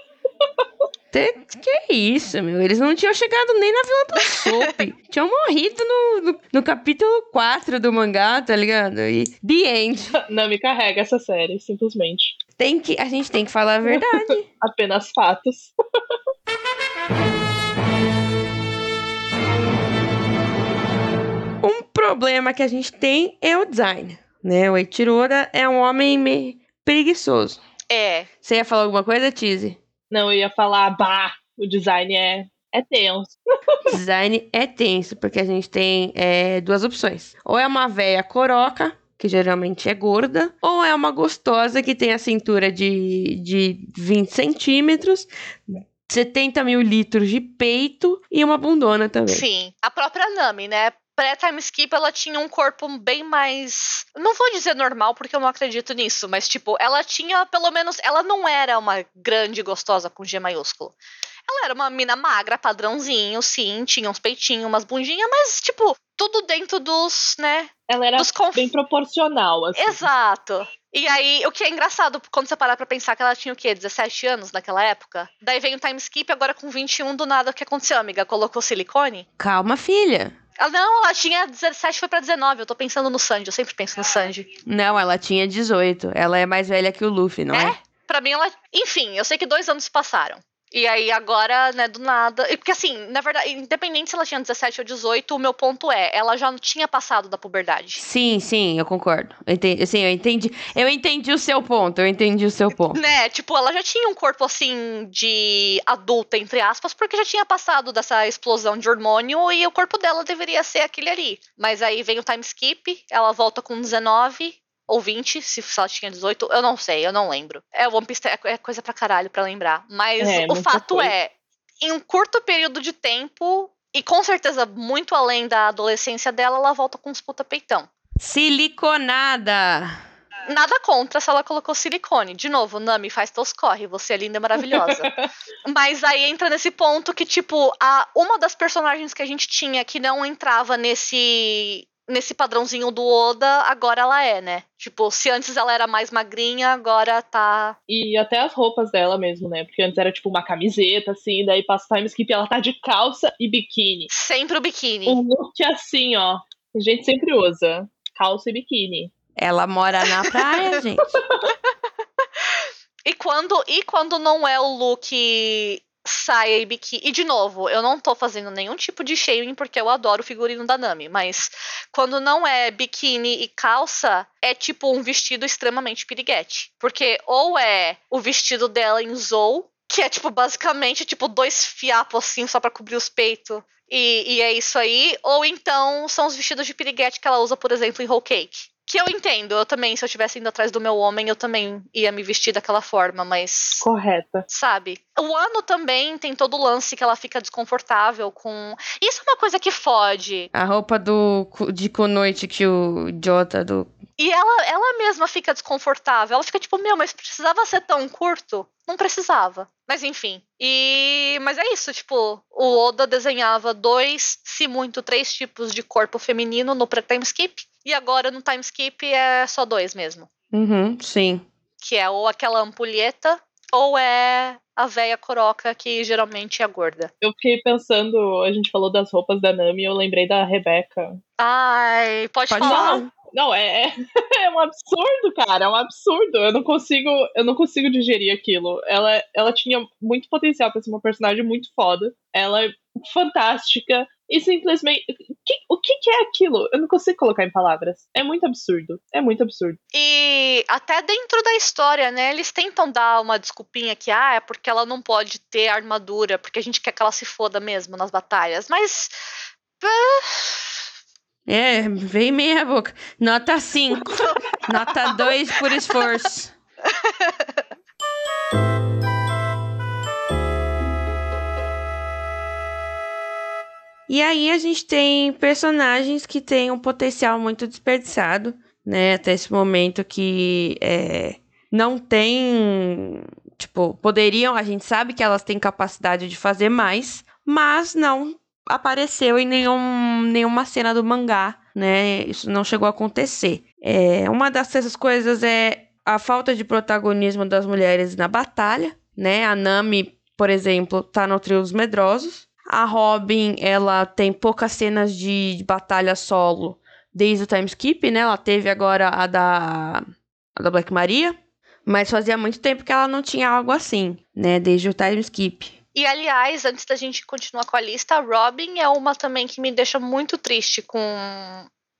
Que é isso, meu? Eles não tinham chegado nem na Vila do Soap. tinham morrido no, no, no, capítulo 4 do mangá, tá ligado? E The End. Não me carrega essa série, simplesmente. Tem que, a gente tem que falar a verdade. Apenas fatos. Um problema que a gente tem é o design, né? O Eiichiro é um homem meio preguiçoso. É. Você ia falar alguma coisa, Tizzy? Não, eu ia falar, bah, o design é, é tenso. design é tenso, porque a gente tem é, duas opções. Ou é uma véia coroca, que geralmente é gorda, ou é uma gostosa que tem a cintura de, de 20 centímetros, 70 mil litros de peito e uma bundona também. Sim. A própria Nami, né? Pré-time skip ela tinha um corpo bem mais. Não vou dizer normal, porque eu não acredito nisso, mas tipo, ela tinha pelo menos. Ela não era uma grande gostosa com G maiúsculo. Ela era uma mina magra, padrãozinho, sim, tinha uns peitinhos, umas bundinhas, mas, tipo, tudo dentro dos, né? Ela era conf... bem proporcional, assim. Exato. E aí, o que é engraçado, quando você parar pra pensar que ela tinha o quê? 17 anos naquela época? Daí vem o time skip, agora com 21, do nada, o que aconteceu, amiga? Colocou silicone? Calma, filha. Ela, não, ela tinha 17, foi pra 19. Eu tô pensando no Sanji, eu sempre penso no Sanji. Não, ela tinha 18. Ela é mais velha que o Luffy, não é? É? Pra mim, ela. Enfim, eu sei que dois anos se passaram. E aí agora, né, do nada. e Porque assim, na verdade, independente se ela tinha 17 ou 18, o meu ponto é, ela já não tinha passado da puberdade. Sim, sim, eu concordo. Eu entendi, sim, eu entendi. Eu entendi o seu ponto, eu entendi o seu ponto. Né, tipo, ela já tinha um corpo assim de adulta, entre aspas, porque já tinha passado dessa explosão de hormônio e o corpo dela deveria ser aquele ali. Mas aí vem o time skip, ela volta com 19, ou 20, se ela tinha 18, eu não sei, eu não lembro. É, One Piece é, é coisa pra caralho pra lembrar. Mas É, o fato coisa. é, em um curto período de tempo, e com certeza muito além da adolescência dela, ela volta com uns puta peitão. Siliconada. Nada contra se ela colocou silicone. De novo, Nami, faz teus corre, você é linda e maravilhosa. Mas aí entra nesse ponto que, tipo, a, uma das personagens que a gente tinha que não entrava nesse nesse padrãozinho do Oda, agora ela é, né? Tipo, se antes ela era mais magrinha, agora tá. E até as roupas dela mesmo, né? Porque antes era tipo uma camiseta, assim, daí passa o time skip e ela tá de calça e biquíni. Sempre o biquíni. Um look assim, ó. A gente sempre usa. Calça e biquíni. Ela mora na praia, gente. E quando, e quando não é o look saia e biquíni. E de novo, eu não tô fazendo nenhum tipo de shaming porque eu adoro o figurino da Nami, mas quando não é biquíni e calça, é tipo um vestido extremamente piriguete. Porque ou é o vestido dela em Zou, que é tipo basicamente tipo dois fiapos assim só pra cobrir os peitos. E, e é isso aí. Ou então são os vestidos de piriguete que ela usa, por exemplo, em Whole Cake. Que eu entendo, eu também, se eu estivesse indo atrás do meu homem, eu também ia me vestir daquela forma, mas. Correta. Sabe? O ano também tem todo o lance que ela fica desconfortável com. Isso é uma coisa que fode. A roupa do de Kunoite que o Jota do. E ela, ela mesma fica desconfortável. Ela fica tipo, meu, mas precisava ser tão curto? Não precisava. Mas enfim. E. Mas é isso, tipo, o Oda desenhava dois, se muito, três tipos de corpo feminino no pré-time skip. E agora no time skip é só dois mesmo. Uhum, sim. Que é ou aquela ampulheta, ou é a véia coroca, que geralmente é gorda. Eu fiquei pensando, a gente falou das roupas da Nami e eu lembrei da Rebeca. Ai, pode, Pode falar. falar. Não, é, é, é um absurdo, cara. É um absurdo. Eu não consigo, eu não consigo digerir aquilo. Ela, ela tinha muito potencial pra ser uma personagem muito foda. Ela é fantástica. E simplesmente. O que, o que que é aquilo? Eu não consigo colocar em palavras. É muito absurdo. É muito absurdo. E até dentro da história, né? Eles tentam dar uma desculpinha que, ah, é porque ela não pode ter armadura, porque a gente quer que ela se foda mesmo nas batalhas. Mas. ah, É, vem meia boca. Nota 5. Nota 2 por esforço. E aí a gente tem personagens que têm um potencial muito desperdiçado, né? Até esse momento que é, não tem. Tipo, poderiam, a gente sabe que elas têm capacidade de fazer mais, mas não apareceu em nenhum, nenhuma cena do mangá, né? Isso não chegou a acontecer. É, uma dessas coisas é a falta de protagonismo das mulheres na batalha, né? A Nami, por exemplo, tá no trio dos medrosos. A Robin, ela tem poucas cenas de, de batalha solo desde o time skip, né? Ela teve agora a da, a da Black Maria, mas fazia muito tempo que ela não tinha algo assim, né? Desde o time skip. E aliás, antes da gente continuar com a lista, a Robin é uma também que me deixa muito triste com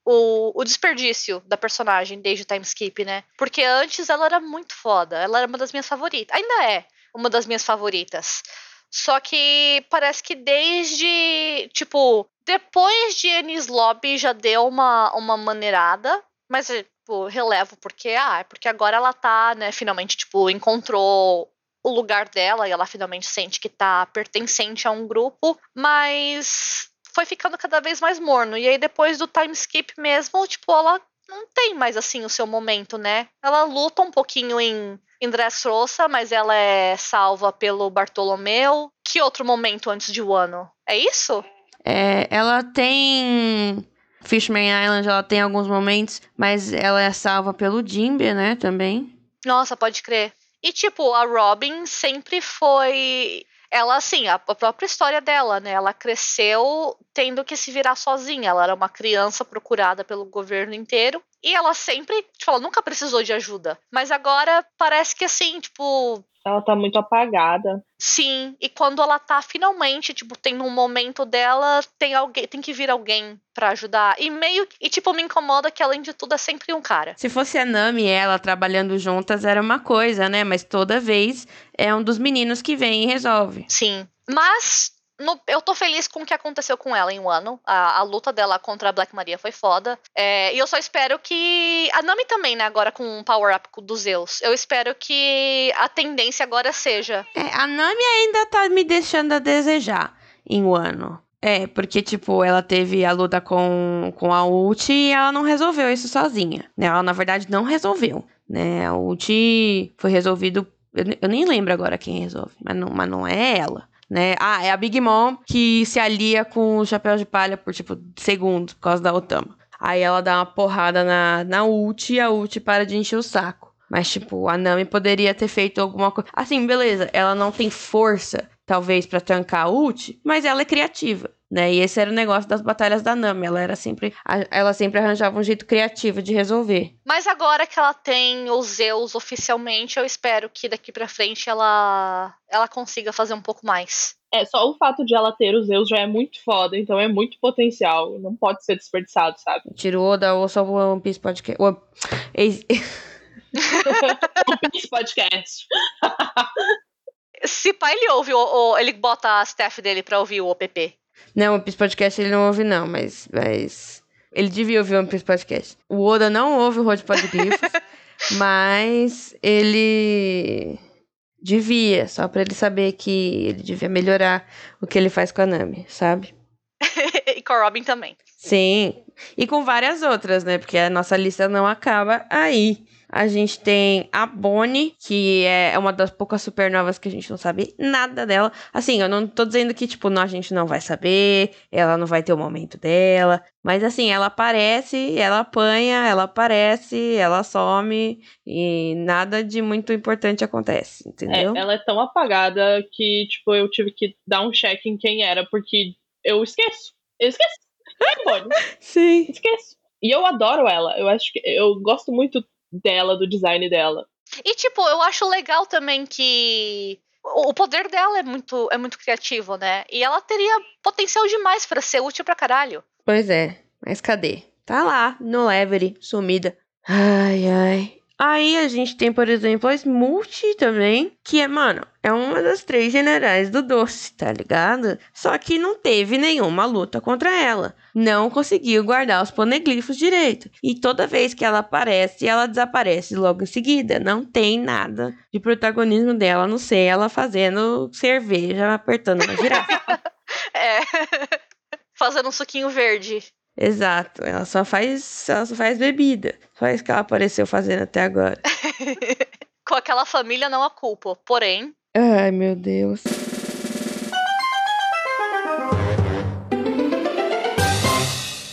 o, o desperdício da personagem desde o time skip, né? Porque antes ela era muito foda, ela era uma das minhas favoritas. Ainda é uma das minhas favoritas. Só que parece que desde, tipo, depois de Ennis Lobby já deu uma, uma maneirada, mas tipo, relevo porque, ah, é porque agora ela tá, né, finalmente, tipo, encontrou o lugar dela e ela finalmente sente que tá pertencente a um grupo, mas foi ficando cada vez mais morno. E aí depois do time skip mesmo, tipo, ela não tem mais assim o seu momento, né? Ela luta um pouquinho em, em Dressrosa, mas ela é salva pelo Bartolomeu. que outro momento antes de Wano? É isso? É, ela tem. Fishman Island, ela tem alguns momentos, mas ela é salva pelo Jimbe, né, também. Nossa, pode crer. E, tipo, a Robin sempre foi. Ela, assim, a própria história dela, né? Ela cresceu tendo que se virar sozinha. Ela era uma criança procurada pelo governo inteiro. E ela sempre, tipo, ela nunca precisou de ajuda. Mas agora parece que, assim, tipo, ela tá muito apagada. Sim, e quando ela tá finalmente, tipo, tem um momento dela, tem alguém, tem que vir alguém para ajudar. E meio e tipo me incomoda que além de tudo é sempre um cara. Se fosse a Nami e ela trabalhando juntas era uma coisa, né? Mas toda vez é um dos meninos que vem e resolve. Sim. Mas no, eu tô feliz com o que aconteceu com ela em um ano. A, a luta dela contra a Black Maria foi foda. É, e eu só espero que. A Nami também, né? Agora com o power-up dos Zeus. Eu espero que a tendência agora seja. É, a Nami ainda tá me deixando a desejar em um ano. É, porque, tipo, ela teve a luta com, com a Ult e ela não resolveu isso sozinha. Né? Ela, na verdade, não resolveu. Né? A Ult foi resolvido. Eu, eu nem lembro agora quem resolve, mas não, mas não é ela né? Ah, é a Big Mom que se alia com o Chapéu de Palha por, tipo, segundos, por causa da Otama. Aí ela dá uma porrada na, na ult e a ult para de encher o saco. Mas, tipo, a Nami poderia ter feito alguma coisa. Assim, beleza, ela não tem força, talvez, para tancar a ult, mas ela é criativa né? E esse era o negócio das batalhas da Nami. Ela era sempre. Ela sempre arranjava um jeito criativo de resolver. Mas agora que ela tem os Zeus oficialmente, eu espero que daqui para frente ela ela consiga fazer um pouco mais. É, só o fato de ela ter os Zeus já é muito foda, então é muito potencial. Não pode ser desperdiçado, sabe? Tiro Oda ou só o One Piece Podcast. One Piece Podcast. Se pai ele ouve, ou, ele bota a staff dele pra ouvir o OPP. Não, o Piece Podcast ele não ouve, não, mas, mas. Ele devia ouvir o One Piece Podcast. O Oda não ouve o Road Podglyphs, mas ele devia, só para ele saber que ele devia melhorar o que ele faz com a Nami, sabe? e com a Robin também. Sim, e com várias outras, né? Porque a nossa lista não acaba aí. A gente tem a Bonnie, que é uma das poucas supernovas que a gente não sabe nada dela. Assim, eu não tô dizendo que, tipo, não, a gente não vai saber, ela não vai ter o momento dela. Mas, assim, ela aparece, ela apanha, ela aparece, ela some e nada de muito importante acontece, entendeu? É, ela é tão apagada que, tipo, eu tive que dar um check em quem era, porque eu esqueço. Eu esqueço. Sim. Esqueço. E eu adoro ela. Eu acho que eu gosto muito dela, do design dela. E, tipo, eu acho legal também que o poder dela é muito, é muito criativo, né? E ela teria potencial demais para ser útil pra caralho. Pois é, mas cadê? Tá lá, no Levery, sumida. Ai, ai. Aí a gente tem, por exemplo, a Smoothie também, que é, mano, é uma das três generais do doce, tá ligado? Só que não teve nenhuma luta contra ela. Não conseguiu guardar os poneglifos direito. E toda vez que ela aparece, ela desaparece logo em seguida. Não tem nada de protagonismo dela, não ser ela fazendo cerveja, apertando uma girafa. é. Fazendo um suquinho verde. Exato, ela só faz, ela só faz bebida. Só isso que ela apareceu fazendo até agora. Com aquela família não a culpa, porém. Ai, meu Deus.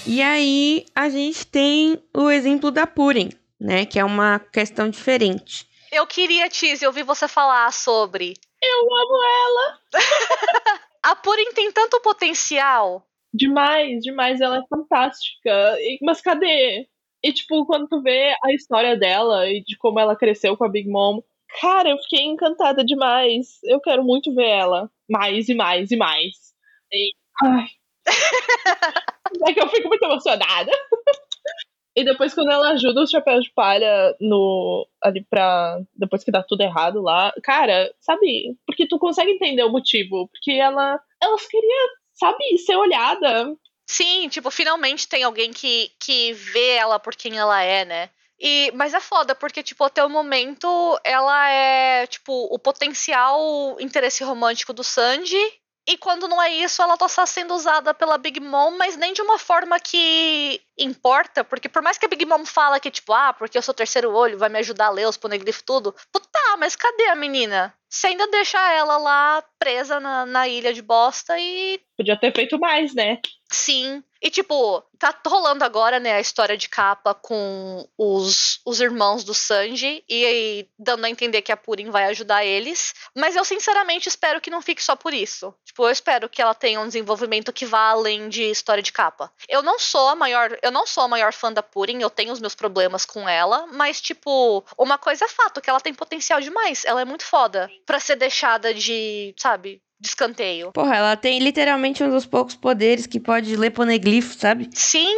E aí a gente tem o exemplo da Purim, né? Que é uma questão diferente. Eu queria, Tiz, ouvir você falar sobre. Eu amo ela! a Purim tem tanto potencial Demais, demais. Ela é fantástica. Mas cadê? E, tipo, quando tu vê a história dela e de como ela cresceu com a Big Mom, cara, eu fiquei encantada demais. Eu quero muito ver ela. Mais e mais e mais. E, ai. é que eu fico muito emocionada. e depois, quando ela ajuda os chapéus de palha no. ali pra. Depois que dá tudo errado lá. Cara, sabe? Porque tu consegue entender o motivo. Porque ela. Elas queriam sabe, ser olhada. Sim, tipo, finalmente tem alguém que, que vê ela por quem ela é, né? E, mas é foda, porque, tipo, até o momento ela é, tipo, o potencial interesse romântico do Sanji. E quando não é isso, ela tá sendo usada pela Big Mom, mas nem de uma forma que importa, porque por mais que a Big Mom fala que, tipo, ah, porque eu sou terceiro olho, vai me ajudar a ler os poneglyphs tudo. Puta, mas cadê a menina? Você ainda deixa ela lá presa na, na ilha de bosta e. Podia ter feito mais, né? Sim. E, tipo, tá rolando agora, né, a história de capa com os, os irmãos do Sanji e, e dando a entender que a Purim vai ajudar eles. Mas eu, sinceramente, espero que não fique só por isso. Tipo, eu espero que ela tenha um desenvolvimento que vá além de história de capa. Eu não sou a maior, eu não sou a maior fã da Purim, eu tenho os meus problemas com ela, mas, tipo, uma coisa é fato, que ela tem potencial demais. Ela é muito foda para ser deixada de, sabe, de escanteio. Porra, ela tem literalmente um dos poucos poderes que pode ler poneglifo, sabe? Sim,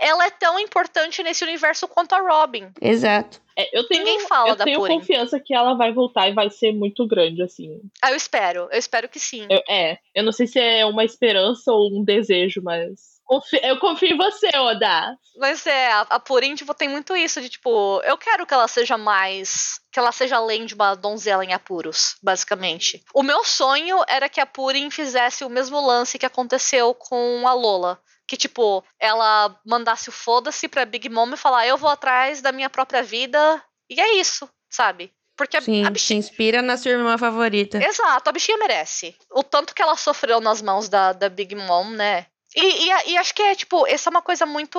ela é tão importante nesse universo quanto a Robin. Exato. É, eu tenho, Ninguém fala eu da tenho Purim. confiança que ela vai voltar e vai ser muito grande, assim. Ah, eu espero, eu espero que sim. Eu- é, eu não sei se é uma esperança ou um desejo, mas. Confi- eu confio em você, Oda. Mas é, a, a Purim, tipo, tem muito isso de, tipo, eu quero que ela seja mais. Que ela seja além de uma donzela em apuros, basicamente. O meu sonho era que a Purim fizesse o mesmo lance que aconteceu com a Lola. Que, tipo, ela mandasse o foda-se pra Big Mom e falar: eu vou atrás da minha própria vida. E é isso, sabe? Porque a, Sim, a se bichinha. inspira na sua irmã favorita. Exato, a bichinha merece. O tanto que ela sofreu nas mãos da, da Big Mom, né? E, e, e acho que é, tipo, essa é uma coisa muito.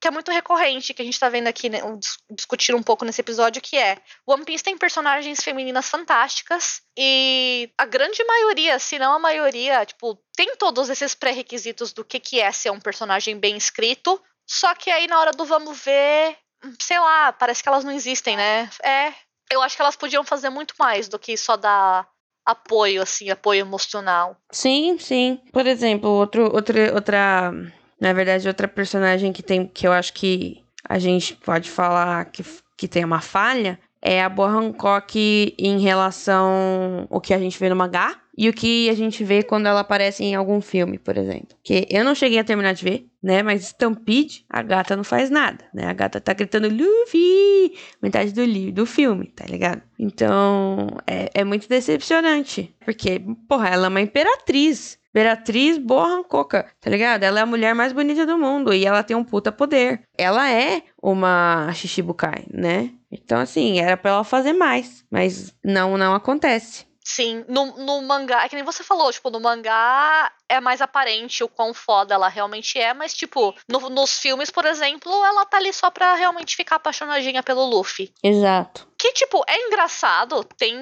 que é muito recorrente, que a gente tá vendo aqui, né, dis- discutir um pouco nesse episódio, que é One Piece tem personagens femininas fantásticas e a grande maioria, se não a maioria, tipo, tem todos esses pré-requisitos do que, que é ser um personagem bem escrito, só que aí na hora do vamos ver, sei lá, parece que elas não existem, né? É, eu acho que elas podiam fazer muito mais do que só dar apoio, assim, apoio emocional. Sim, sim. Por exemplo, outro, outra, outra. Na verdade, outra personagem que tem. que eu acho que a gente pode falar que, que tem uma falha é a Boa Hancock em relação ao que a gente vê no mangá e o que a gente vê quando ela aparece em algum filme, por exemplo. Que eu não cheguei a terminar de ver, né? Mas Stampede, a gata não faz nada, né? A gata tá gritando Luffy, metade do, do filme, tá ligado? Então, é, é muito decepcionante. Porque, porra, ela é uma imperatriz. Imperatriz Boa Hancock, tá ligado? Ela é a mulher mais bonita do mundo e ela tem um puta poder. Ela é uma Shishibukai, né? Então, assim, era pra ela fazer mais. Mas não, não acontece. Sim, no, no mangá, é que nem você falou, tipo, no mangá é mais aparente o quão foda ela realmente é, mas, tipo, no- nos filmes, por exemplo, ela tá ali só pra realmente ficar apaixonadinha pelo Luffy. Exato. Que, tipo, é engraçado, tem.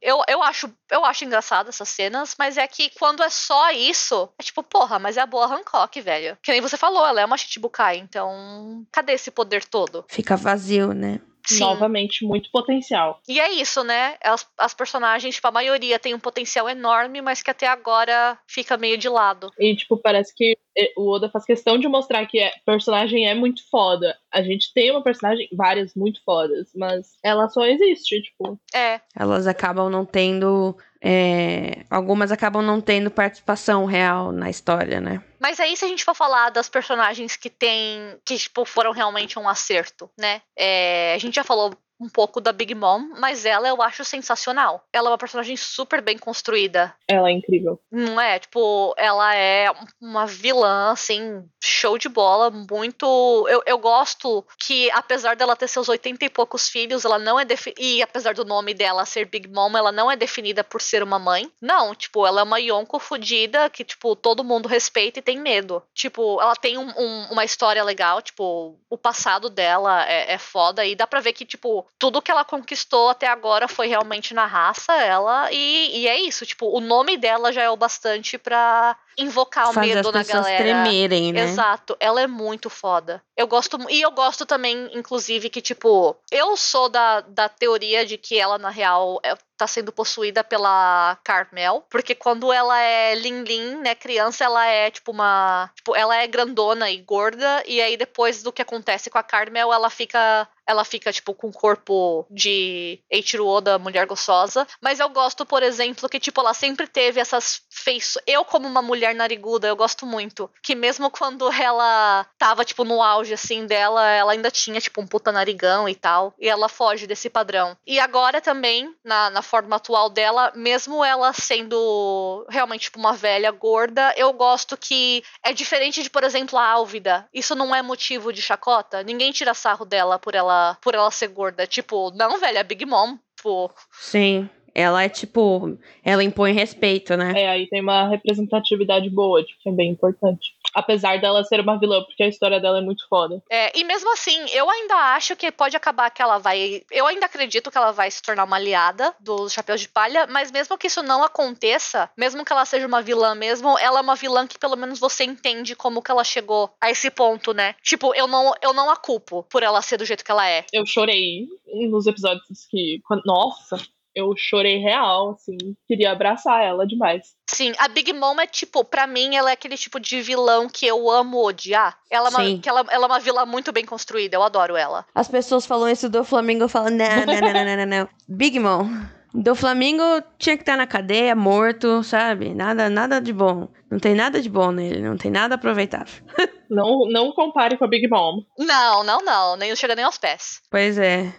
Eu, eu, acho, eu acho engraçado essas cenas, mas é que quando é só isso, é tipo, porra, mas é a boa Hancock, velho. Que nem você falou, ela é uma Chichibukai, então. Cadê esse poder todo? Fica vazio, né? Sim. Novamente, muito potencial. E é isso, né? As, as personagens, tipo, a maioria tem um potencial enorme, mas que até agora fica meio de lado. E, tipo, parece que eh, o Oda faz questão de mostrar que a personagem é muito foda. A gente tem uma personagem, várias muito fodas, mas ela só existe, tipo. É, Elas acabam não tendo. É, algumas acabam não tendo participação real na história, né? Mas aí, se a gente for falar das personagens que tem. que, tipo, foram realmente um acerto, né? É, a gente já falou um pouco da Big Mom, mas ela eu acho sensacional. Ela é uma personagem super bem construída. Ela é incrível. Não é? Tipo, ela é uma vilã, assim, show de bola, muito. Eu, eu gosto que, apesar dela ter seus 80 e poucos filhos, ela não é. Defi... E apesar do nome dela ser Big Mom, ela não é definida por ser uma mãe. Não, tipo, ela é uma Yonko fodida que, tipo, todo mundo respeita e tem medo. Tipo, ela tem um- um- uma história legal, tipo, o passado dela é, é foda e dá pra ver que, tipo, tudo que ela conquistou até agora foi realmente na raça, ela. E, e é isso, tipo, o nome dela já é o bastante pra invocar o Fazer medo as na pessoas galera. tremerem, né? Exato, ela é muito foda. Eu gosto, e eu gosto também, inclusive, que, tipo, eu sou da, da teoria de que ela, na real, é- tá sendo possuída pela Carmel, porque quando ela é Lin Lin, né, criança, ela é, tipo, uma. Tipo, ela é grandona e gorda, e aí depois do que acontece com a Carmel, ela fica. Ela fica, tipo, com o corpo de Eiichiro Oda, mulher gostosa. Mas eu gosto, por exemplo, que, tipo, ela sempre teve essas feições. Eu, como uma mulher mulher nariguda, eu gosto muito. Que mesmo quando ela tava, tipo, no auge, assim, dela, ela ainda tinha, tipo, um puta narigão e tal. E ela foge desse padrão. E agora também, na, na forma atual dela, mesmo ela sendo realmente, tipo, uma velha gorda, eu gosto que é diferente de, por exemplo, a Álvida. Isso não é motivo de chacota. Ninguém tira sarro dela por ela, por ela ser gorda. Tipo, não, velho, é Big Mom. Pô. Sim. Ela é tipo. Ela impõe respeito, né? É, aí tem uma representatividade boa, tipo, que é bem importante. Apesar dela ser uma vilã, porque a história dela é muito foda. É, e mesmo assim, eu ainda acho que pode acabar que ela vai. Eu ainda acredito que ela vai se tornar uma aliada dos Chapéus de Palha, mas mesmo que isso não aconteça, mesmo que ela seja uma vilã mesmo, ela é uma vilã que pelo menos você entende como que ela chegou a esse ponto, né? Tipo, eu não, eu não a culpo por ela ser do jeito que ela é. Eu chorei nos episódios que. Nossa, eu chorei real, assim, queria abraçar ela demais. Sim, a Big Mom é tipo, pra mim, ela é aquele tipo de vilão que eu amo odiar. Ela é, uma, que ela, ela é uma vilã muito bem construída, eu adoro ela. As pessoas falam isso do Flamengo, falo, não, não, não, não, não, não. Big Mom. Do Flamengo tinha que estar na cadeia, morto, sabe? Nada, nada de bom. Não tem nada de bom nele, não tem nada aproveitável. não, não compare com a Big Mom. Não, não, não. Nem chega nem aos pés. Pois é.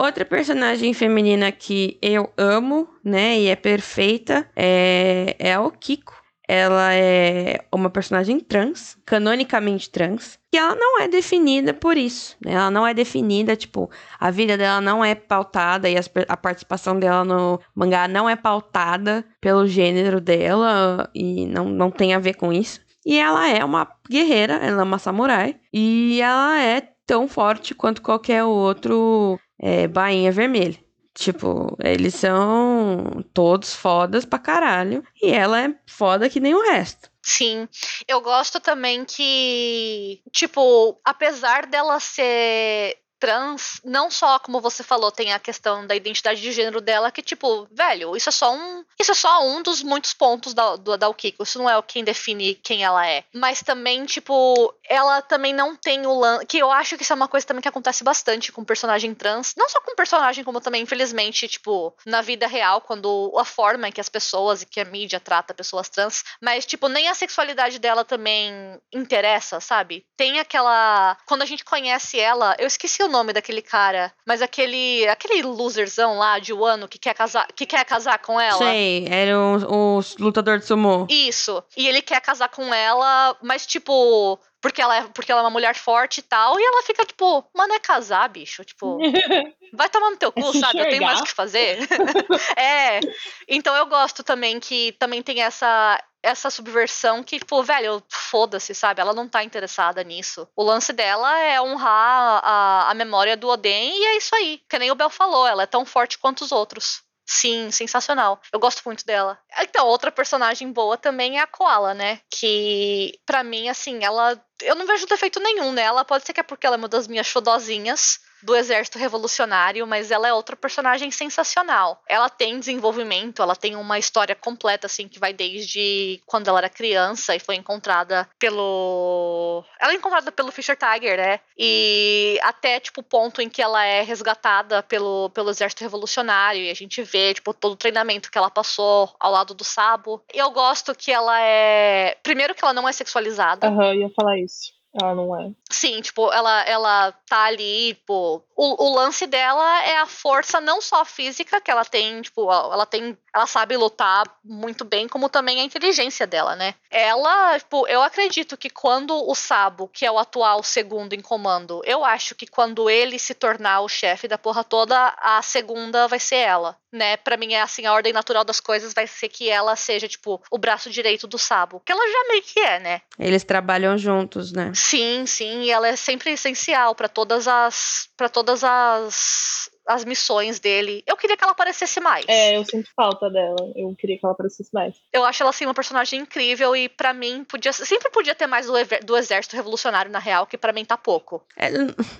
Outra personagem feminina que eu amo, né, e é perfeita, é, é a Okiko. Ela é uma personagem trans, canonicamente trans, e ela não é definida por isso. Né? Ela não é definida, tipo, a vida dela não é pautada e a participação dela no mangá não é pautada pelo gênero dela e não, não tem a ver com isso. E ela é uma guerreira, ela é uma samurai, e ela é tão forte quanto qualquer outro é, bainha vermelha. Tipo, eles são todos fodas pra caralho. E ela é foda que nem o resto. Sim. Eu gosto também que, tipo, apesar dela ser trans, não só, como você falou, tem a questão da identidade de gênero dela, que, tipo, velho, isso é só um. Isso é só um dos muitos pontos da, do, da Okiko. Isso não é o quem define quem ela é. Mas também, tipo, ela também não tem o lance. Que eu acho que isso é uma coisa também que acontece bastante com personagem trans. Não só com personagem, como também, infelizmente, tipo, na vida real, quando a forma em que as pessoas e que a mídia trata pessoas trans. Mas, tipo, nem a sexualidade dela também interessa, sabe? Tem aquela. Quando a gente conhece ela, eu esqueci o nome daquele cara, mas aquele aquele loserzão lá de Wano que quer casar, que quer casar com ela. Sei, era o, o lutador de sumo. Isso. E ele quer casar com ela, mas tipo, porque ela, é, porque ela é uma mulher forte e tal, e ela fica tipo, mano, é casar, bicho, tipo, vai tomar no teu cu, é sabe? Eu tenho mais o que fazer. é. Então eu gosto também que também tem essa essa subversão que, tipo, velho, foda-se, sabe? Ela não tá interessada nisso. O lance dela é honrar a, a memória do Oden e é isso aí. Que nem o Bel falou, ela é tão forte quanto os outros. Sim, sensacional. Eu gosto muito dela. Então, outra personagem boa também é a Koala, né? Que, para mim, assim, ela. Eu não vejo defeito nenhum nela. Pode ser que é porque ela é uma das minhas xodozinhas do exército revolucionário, mas ela é outra personagem sensacional. Ela tem desenvolvimento, ela tem uma história completa, assim, que vai desde quando ela era criança e foi encontrada pelo. Ela é encontrada pelo Fisher Tiger, né? E até, tipo, o ponto em que ela é resgatada pelo, pelo exército revolucionário e a gente vê, tipo, todo o treinamento que ela passou ao lado do Sabo. Eu gosto que ela é. Primeiro, que ela não é sexualizada. Aham, uhum, ia falar isso. Ela não é. Sim, tipo, ela, ela tá ali, tipo. O, o lance dela é a força não só física que ela tem, tipo, ela tem. Ela sabe lutar muito bem, como também a inteligência dela, né? Ela, tipo, eu acredito que quando o Sabo, que é o atual segundo em comando, eu acho que quando ele se tornar o chefe da porra toda, a segunda vai ser ela, né? Para mim é assim, a ordem natural das coisas vai ser que ela seja, tipo, o braço direito do Sabo. Que ela já meio que é, né? Eles trabalham juntos, né? Sim, sim, e ela é sempre essencial para todas as para todas as as missões dele. Eu queria que ela aparecesse mais. É, eu sinto falta dela. Eu queria que ela aparecesse mais. Eu acho ela assim uma personagem incrível e para mim podia sempre podia ter mais do, do exército revolucionário na real, que para mim tá pouco. É,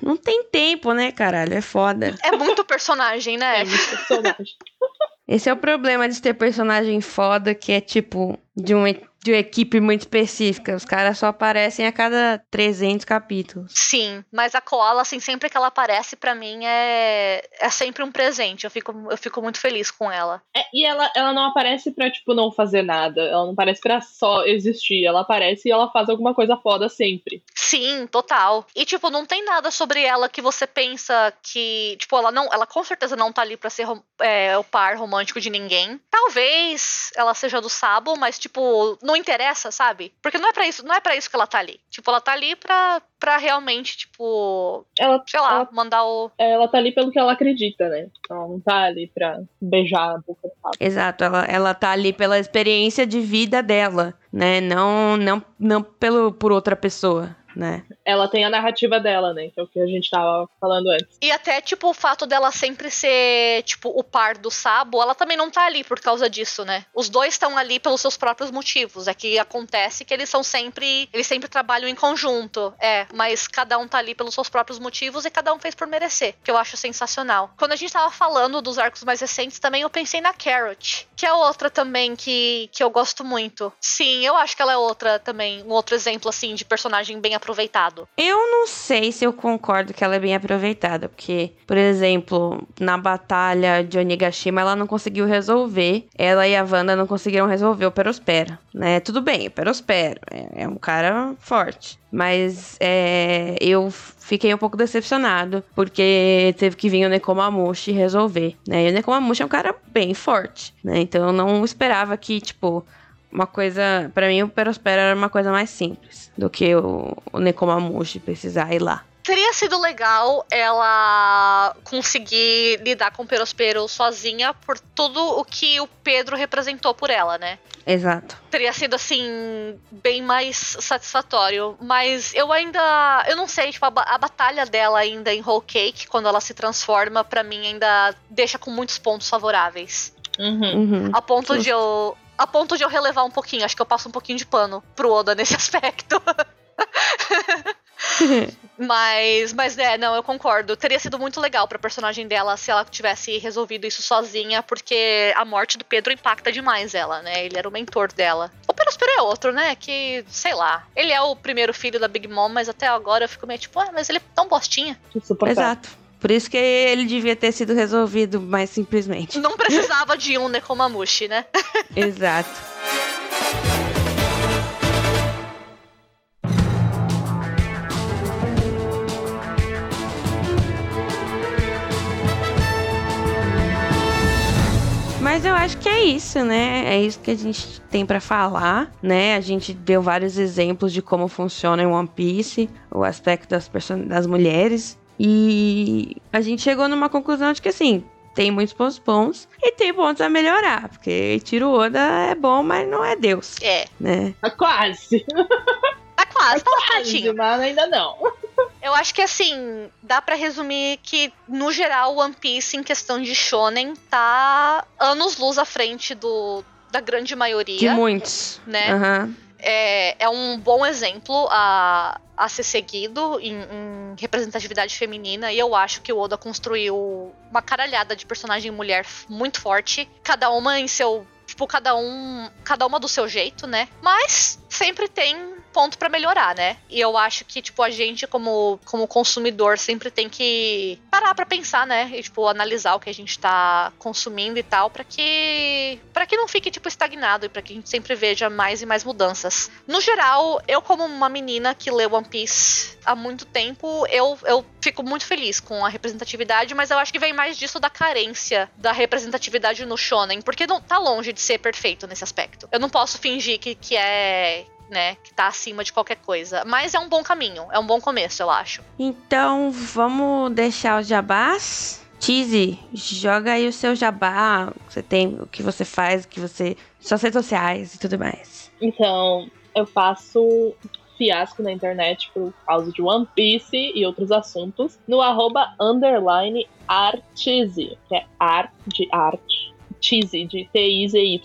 não tem tempo, né, caralho? É foda. É muito personagem, né? É muito personagem. Esse é o problema de ter personagem foda que é tipo de um de uma equipe muito específica. Os caras só aparecem a cada 300 capítulos. Sim, mas a Koala, assim, sempre que ela aparece, para mim é, é sempre um presente. Eu fico, eu fico muito feliz com ela. É, e ela, ela não aparece pra, tipo, não fazer nada. Ela não aparece pra só existir. Ela aparece e ela faz alguma coisa foda sempre. Sim, total. E, tipo, não tem nada sobre ela que você pensa que. Tipo, ela não. Ela com certeza não tá ali pra ser é, o par romântico de ninguém. Talvez ela seja do Sabo, mas, tipo, não interessa, sabe? Porque não é para isso, não é para isso que ela tá ali. Tipo, ela tá ali pra, pra realmente, tipo. Ela, sei lá, ela, mandar o. Ela tá ali pelo que ela acredita, né? Ela não tá ali pra beijar a boca do. Exato, ela, ela tá ali pela experiência de vida dela, né? Não, não, não pelo, por outra pessoa né? Ela tem a narrativa dela, né? Que é o que a gente tava falando antes. E até, tipo, o fato dela sempre ser, tipo, o par do Sabo, ela também não tá ali por causa disso, né? Os dois estão ali pelos seus próprios motivos. É que acontece que eles são sempre. Eles sempre trabalham em conjunto. É, mas cada um tá ali pelos seus próprios motivos e cada um fez por merecer. Que eu acho sensacional. Quando a gente tava falando dos arcos mais recentes, também eu pensei na Carrot, que é outra também que, que eu gosto muito. Sim, eu acho que ela é outra também, um outro exemplo, assim, de personagem bem aproveitado. Eu não sei se eu concordo que ela é bem aproveitada, porque, por exemplo, na batalha de Onigashima ela não conseguiu resolver, ela e a Wanda não conseguiram resolver o Perospera, né? Tudo bem, o Perospera é, é um cara forte, mas é, eu fiquei um pouco decepcionado, porque teve que vir o Nekomamushi resolver, né? E o Nekomamushi é um cara bem forte, né? Então eu não esperava que, tipo, uma coisa. para mim, o Perospera era uma coisa mais simples do que o, o Nekomamushi precisar ir lá. Teria sido legal ela conseguir lidar com o Perospero sozinha por tudo o que o Pedro representou por ela, né? Exato. Teria sido, assim, bem mais satisfatório. Mas eu ainda. Eu não sei, tipo, a, a batalha dela ainda em Whole Cake, quando ela se transforma, para mim ainda deixa com muitos pontos favoráveis. Uhum. Uhum. A ponto de eu. A ponto de eu relevar um pouquinho. Acho que eu passo um pouquinho de pano pro Oda nesse aspecto. mas, mas é, não, eu concordo. Teria sido muito legal pra personagem dela se ela tivesse resolvido isso sozinha, porque a morte do Pedro impacta demais ela, né? Ele era o mentor dela. O Perospero é outro, né? Que, sei lá. Ele é o primeiro filho da Big Mom, mas até agora eu fico meio tipo, ah, mas ele é tão bostinha. Exato. Por isso que ele devia ter sido resolvido mais simplesmente. Não precisava de um Nekomamushi, né? Exato. Mas eu acho que é isso, né? É isso que a gente tem para falar, né? A gente deu vários exemplos de como funciona em One Piece, o aspecto das, das mulheres. E a gente chegou numa conclusão de que, assim, tem muitos pontos bons e tem pontos a melhorar, porque Tiro Oda é bom, mas não é Deus. É. Né? Tá quase. Tá quase, tá quase, mas ainda não. Eu acho que assim, dá para resumir que no geral One Piece em questão de shonen tá anos luz à frente do da grande maioria. De muitos. Né? Uhum. É, é um bom exemplo a, a ser seguido em, em, representatividade feminina e eu acho que o Oda construiu uma caralhada de personagem mulher muito forte, cada uma em seu, tipo, cada um, cada uma do seu jeito, né? Mas sempre tem ponto para melhorar, né? E eu acho que, tipo, a gente, como, como consumidor, sempre tem que parar para pensar, né? E, tipo, analisar o que a gente tá consumindo e tal, para que. para que não fique, tipo, estagnado e para que a gente sempre veja mais e mais mudanças. No geral, eu, como uma menina que lê One Piece há muito tempo, eu, eu fico muito feliz com a representatividade, mas eu acho que vem mais disso da carência da representatividade no shonen, porque não tá longe de ser perfeito nesse aspecto. Eu não posso fingir que, que é né, que tá acima de qualquer coisa. Mas é um bom caminho, é um bom começo, eu acho. Então, vamos deixar os jabás? Tizi, joga aí o seu jabá, você tem, o que você faz, o que você. suas redes sociais e tudo mais. Então, eu faço fiasco na internet por causa de One Piece e outros assuntos no arroba underline artize, que é art de arte, cheesy, de T-I-Z-Y.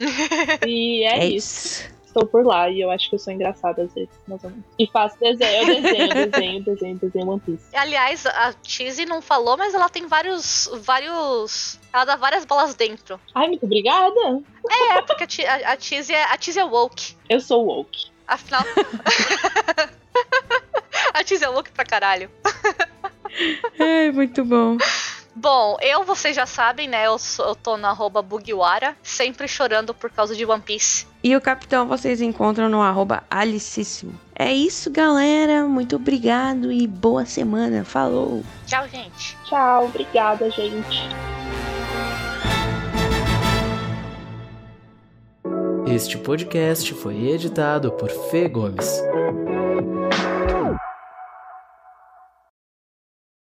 e é, É isso. isso. Estou por lá e eu acho que eu sou engraçada às vezes, mais ou menos. E faço desenho, eu desenho, desenho, desenho, desenho One Piece. Aliás, a Cheesy não falou, mas ela tem vários. vários. Ela dá várias bolas dentro. Ai, muito obrigada! É, porque que a, Ti- a, a Tiz é, a Tiz é woke. Eu sou woke. Afinal. a Tiz é woke pra caralho. É, muito bom. Bom, eu, vocês já sabem, né? Eu, sou- eu tô no arroba Bugiwara, sempre chorando por causa de One Piece. E o capitão vocês encontram no arroba alicíssimo. É isso, galera. Muito obrigado e boa semana. Falou! Tchau, gente. Tchau, obrigada, gente. Este podcast foi editado por Fê Gomes.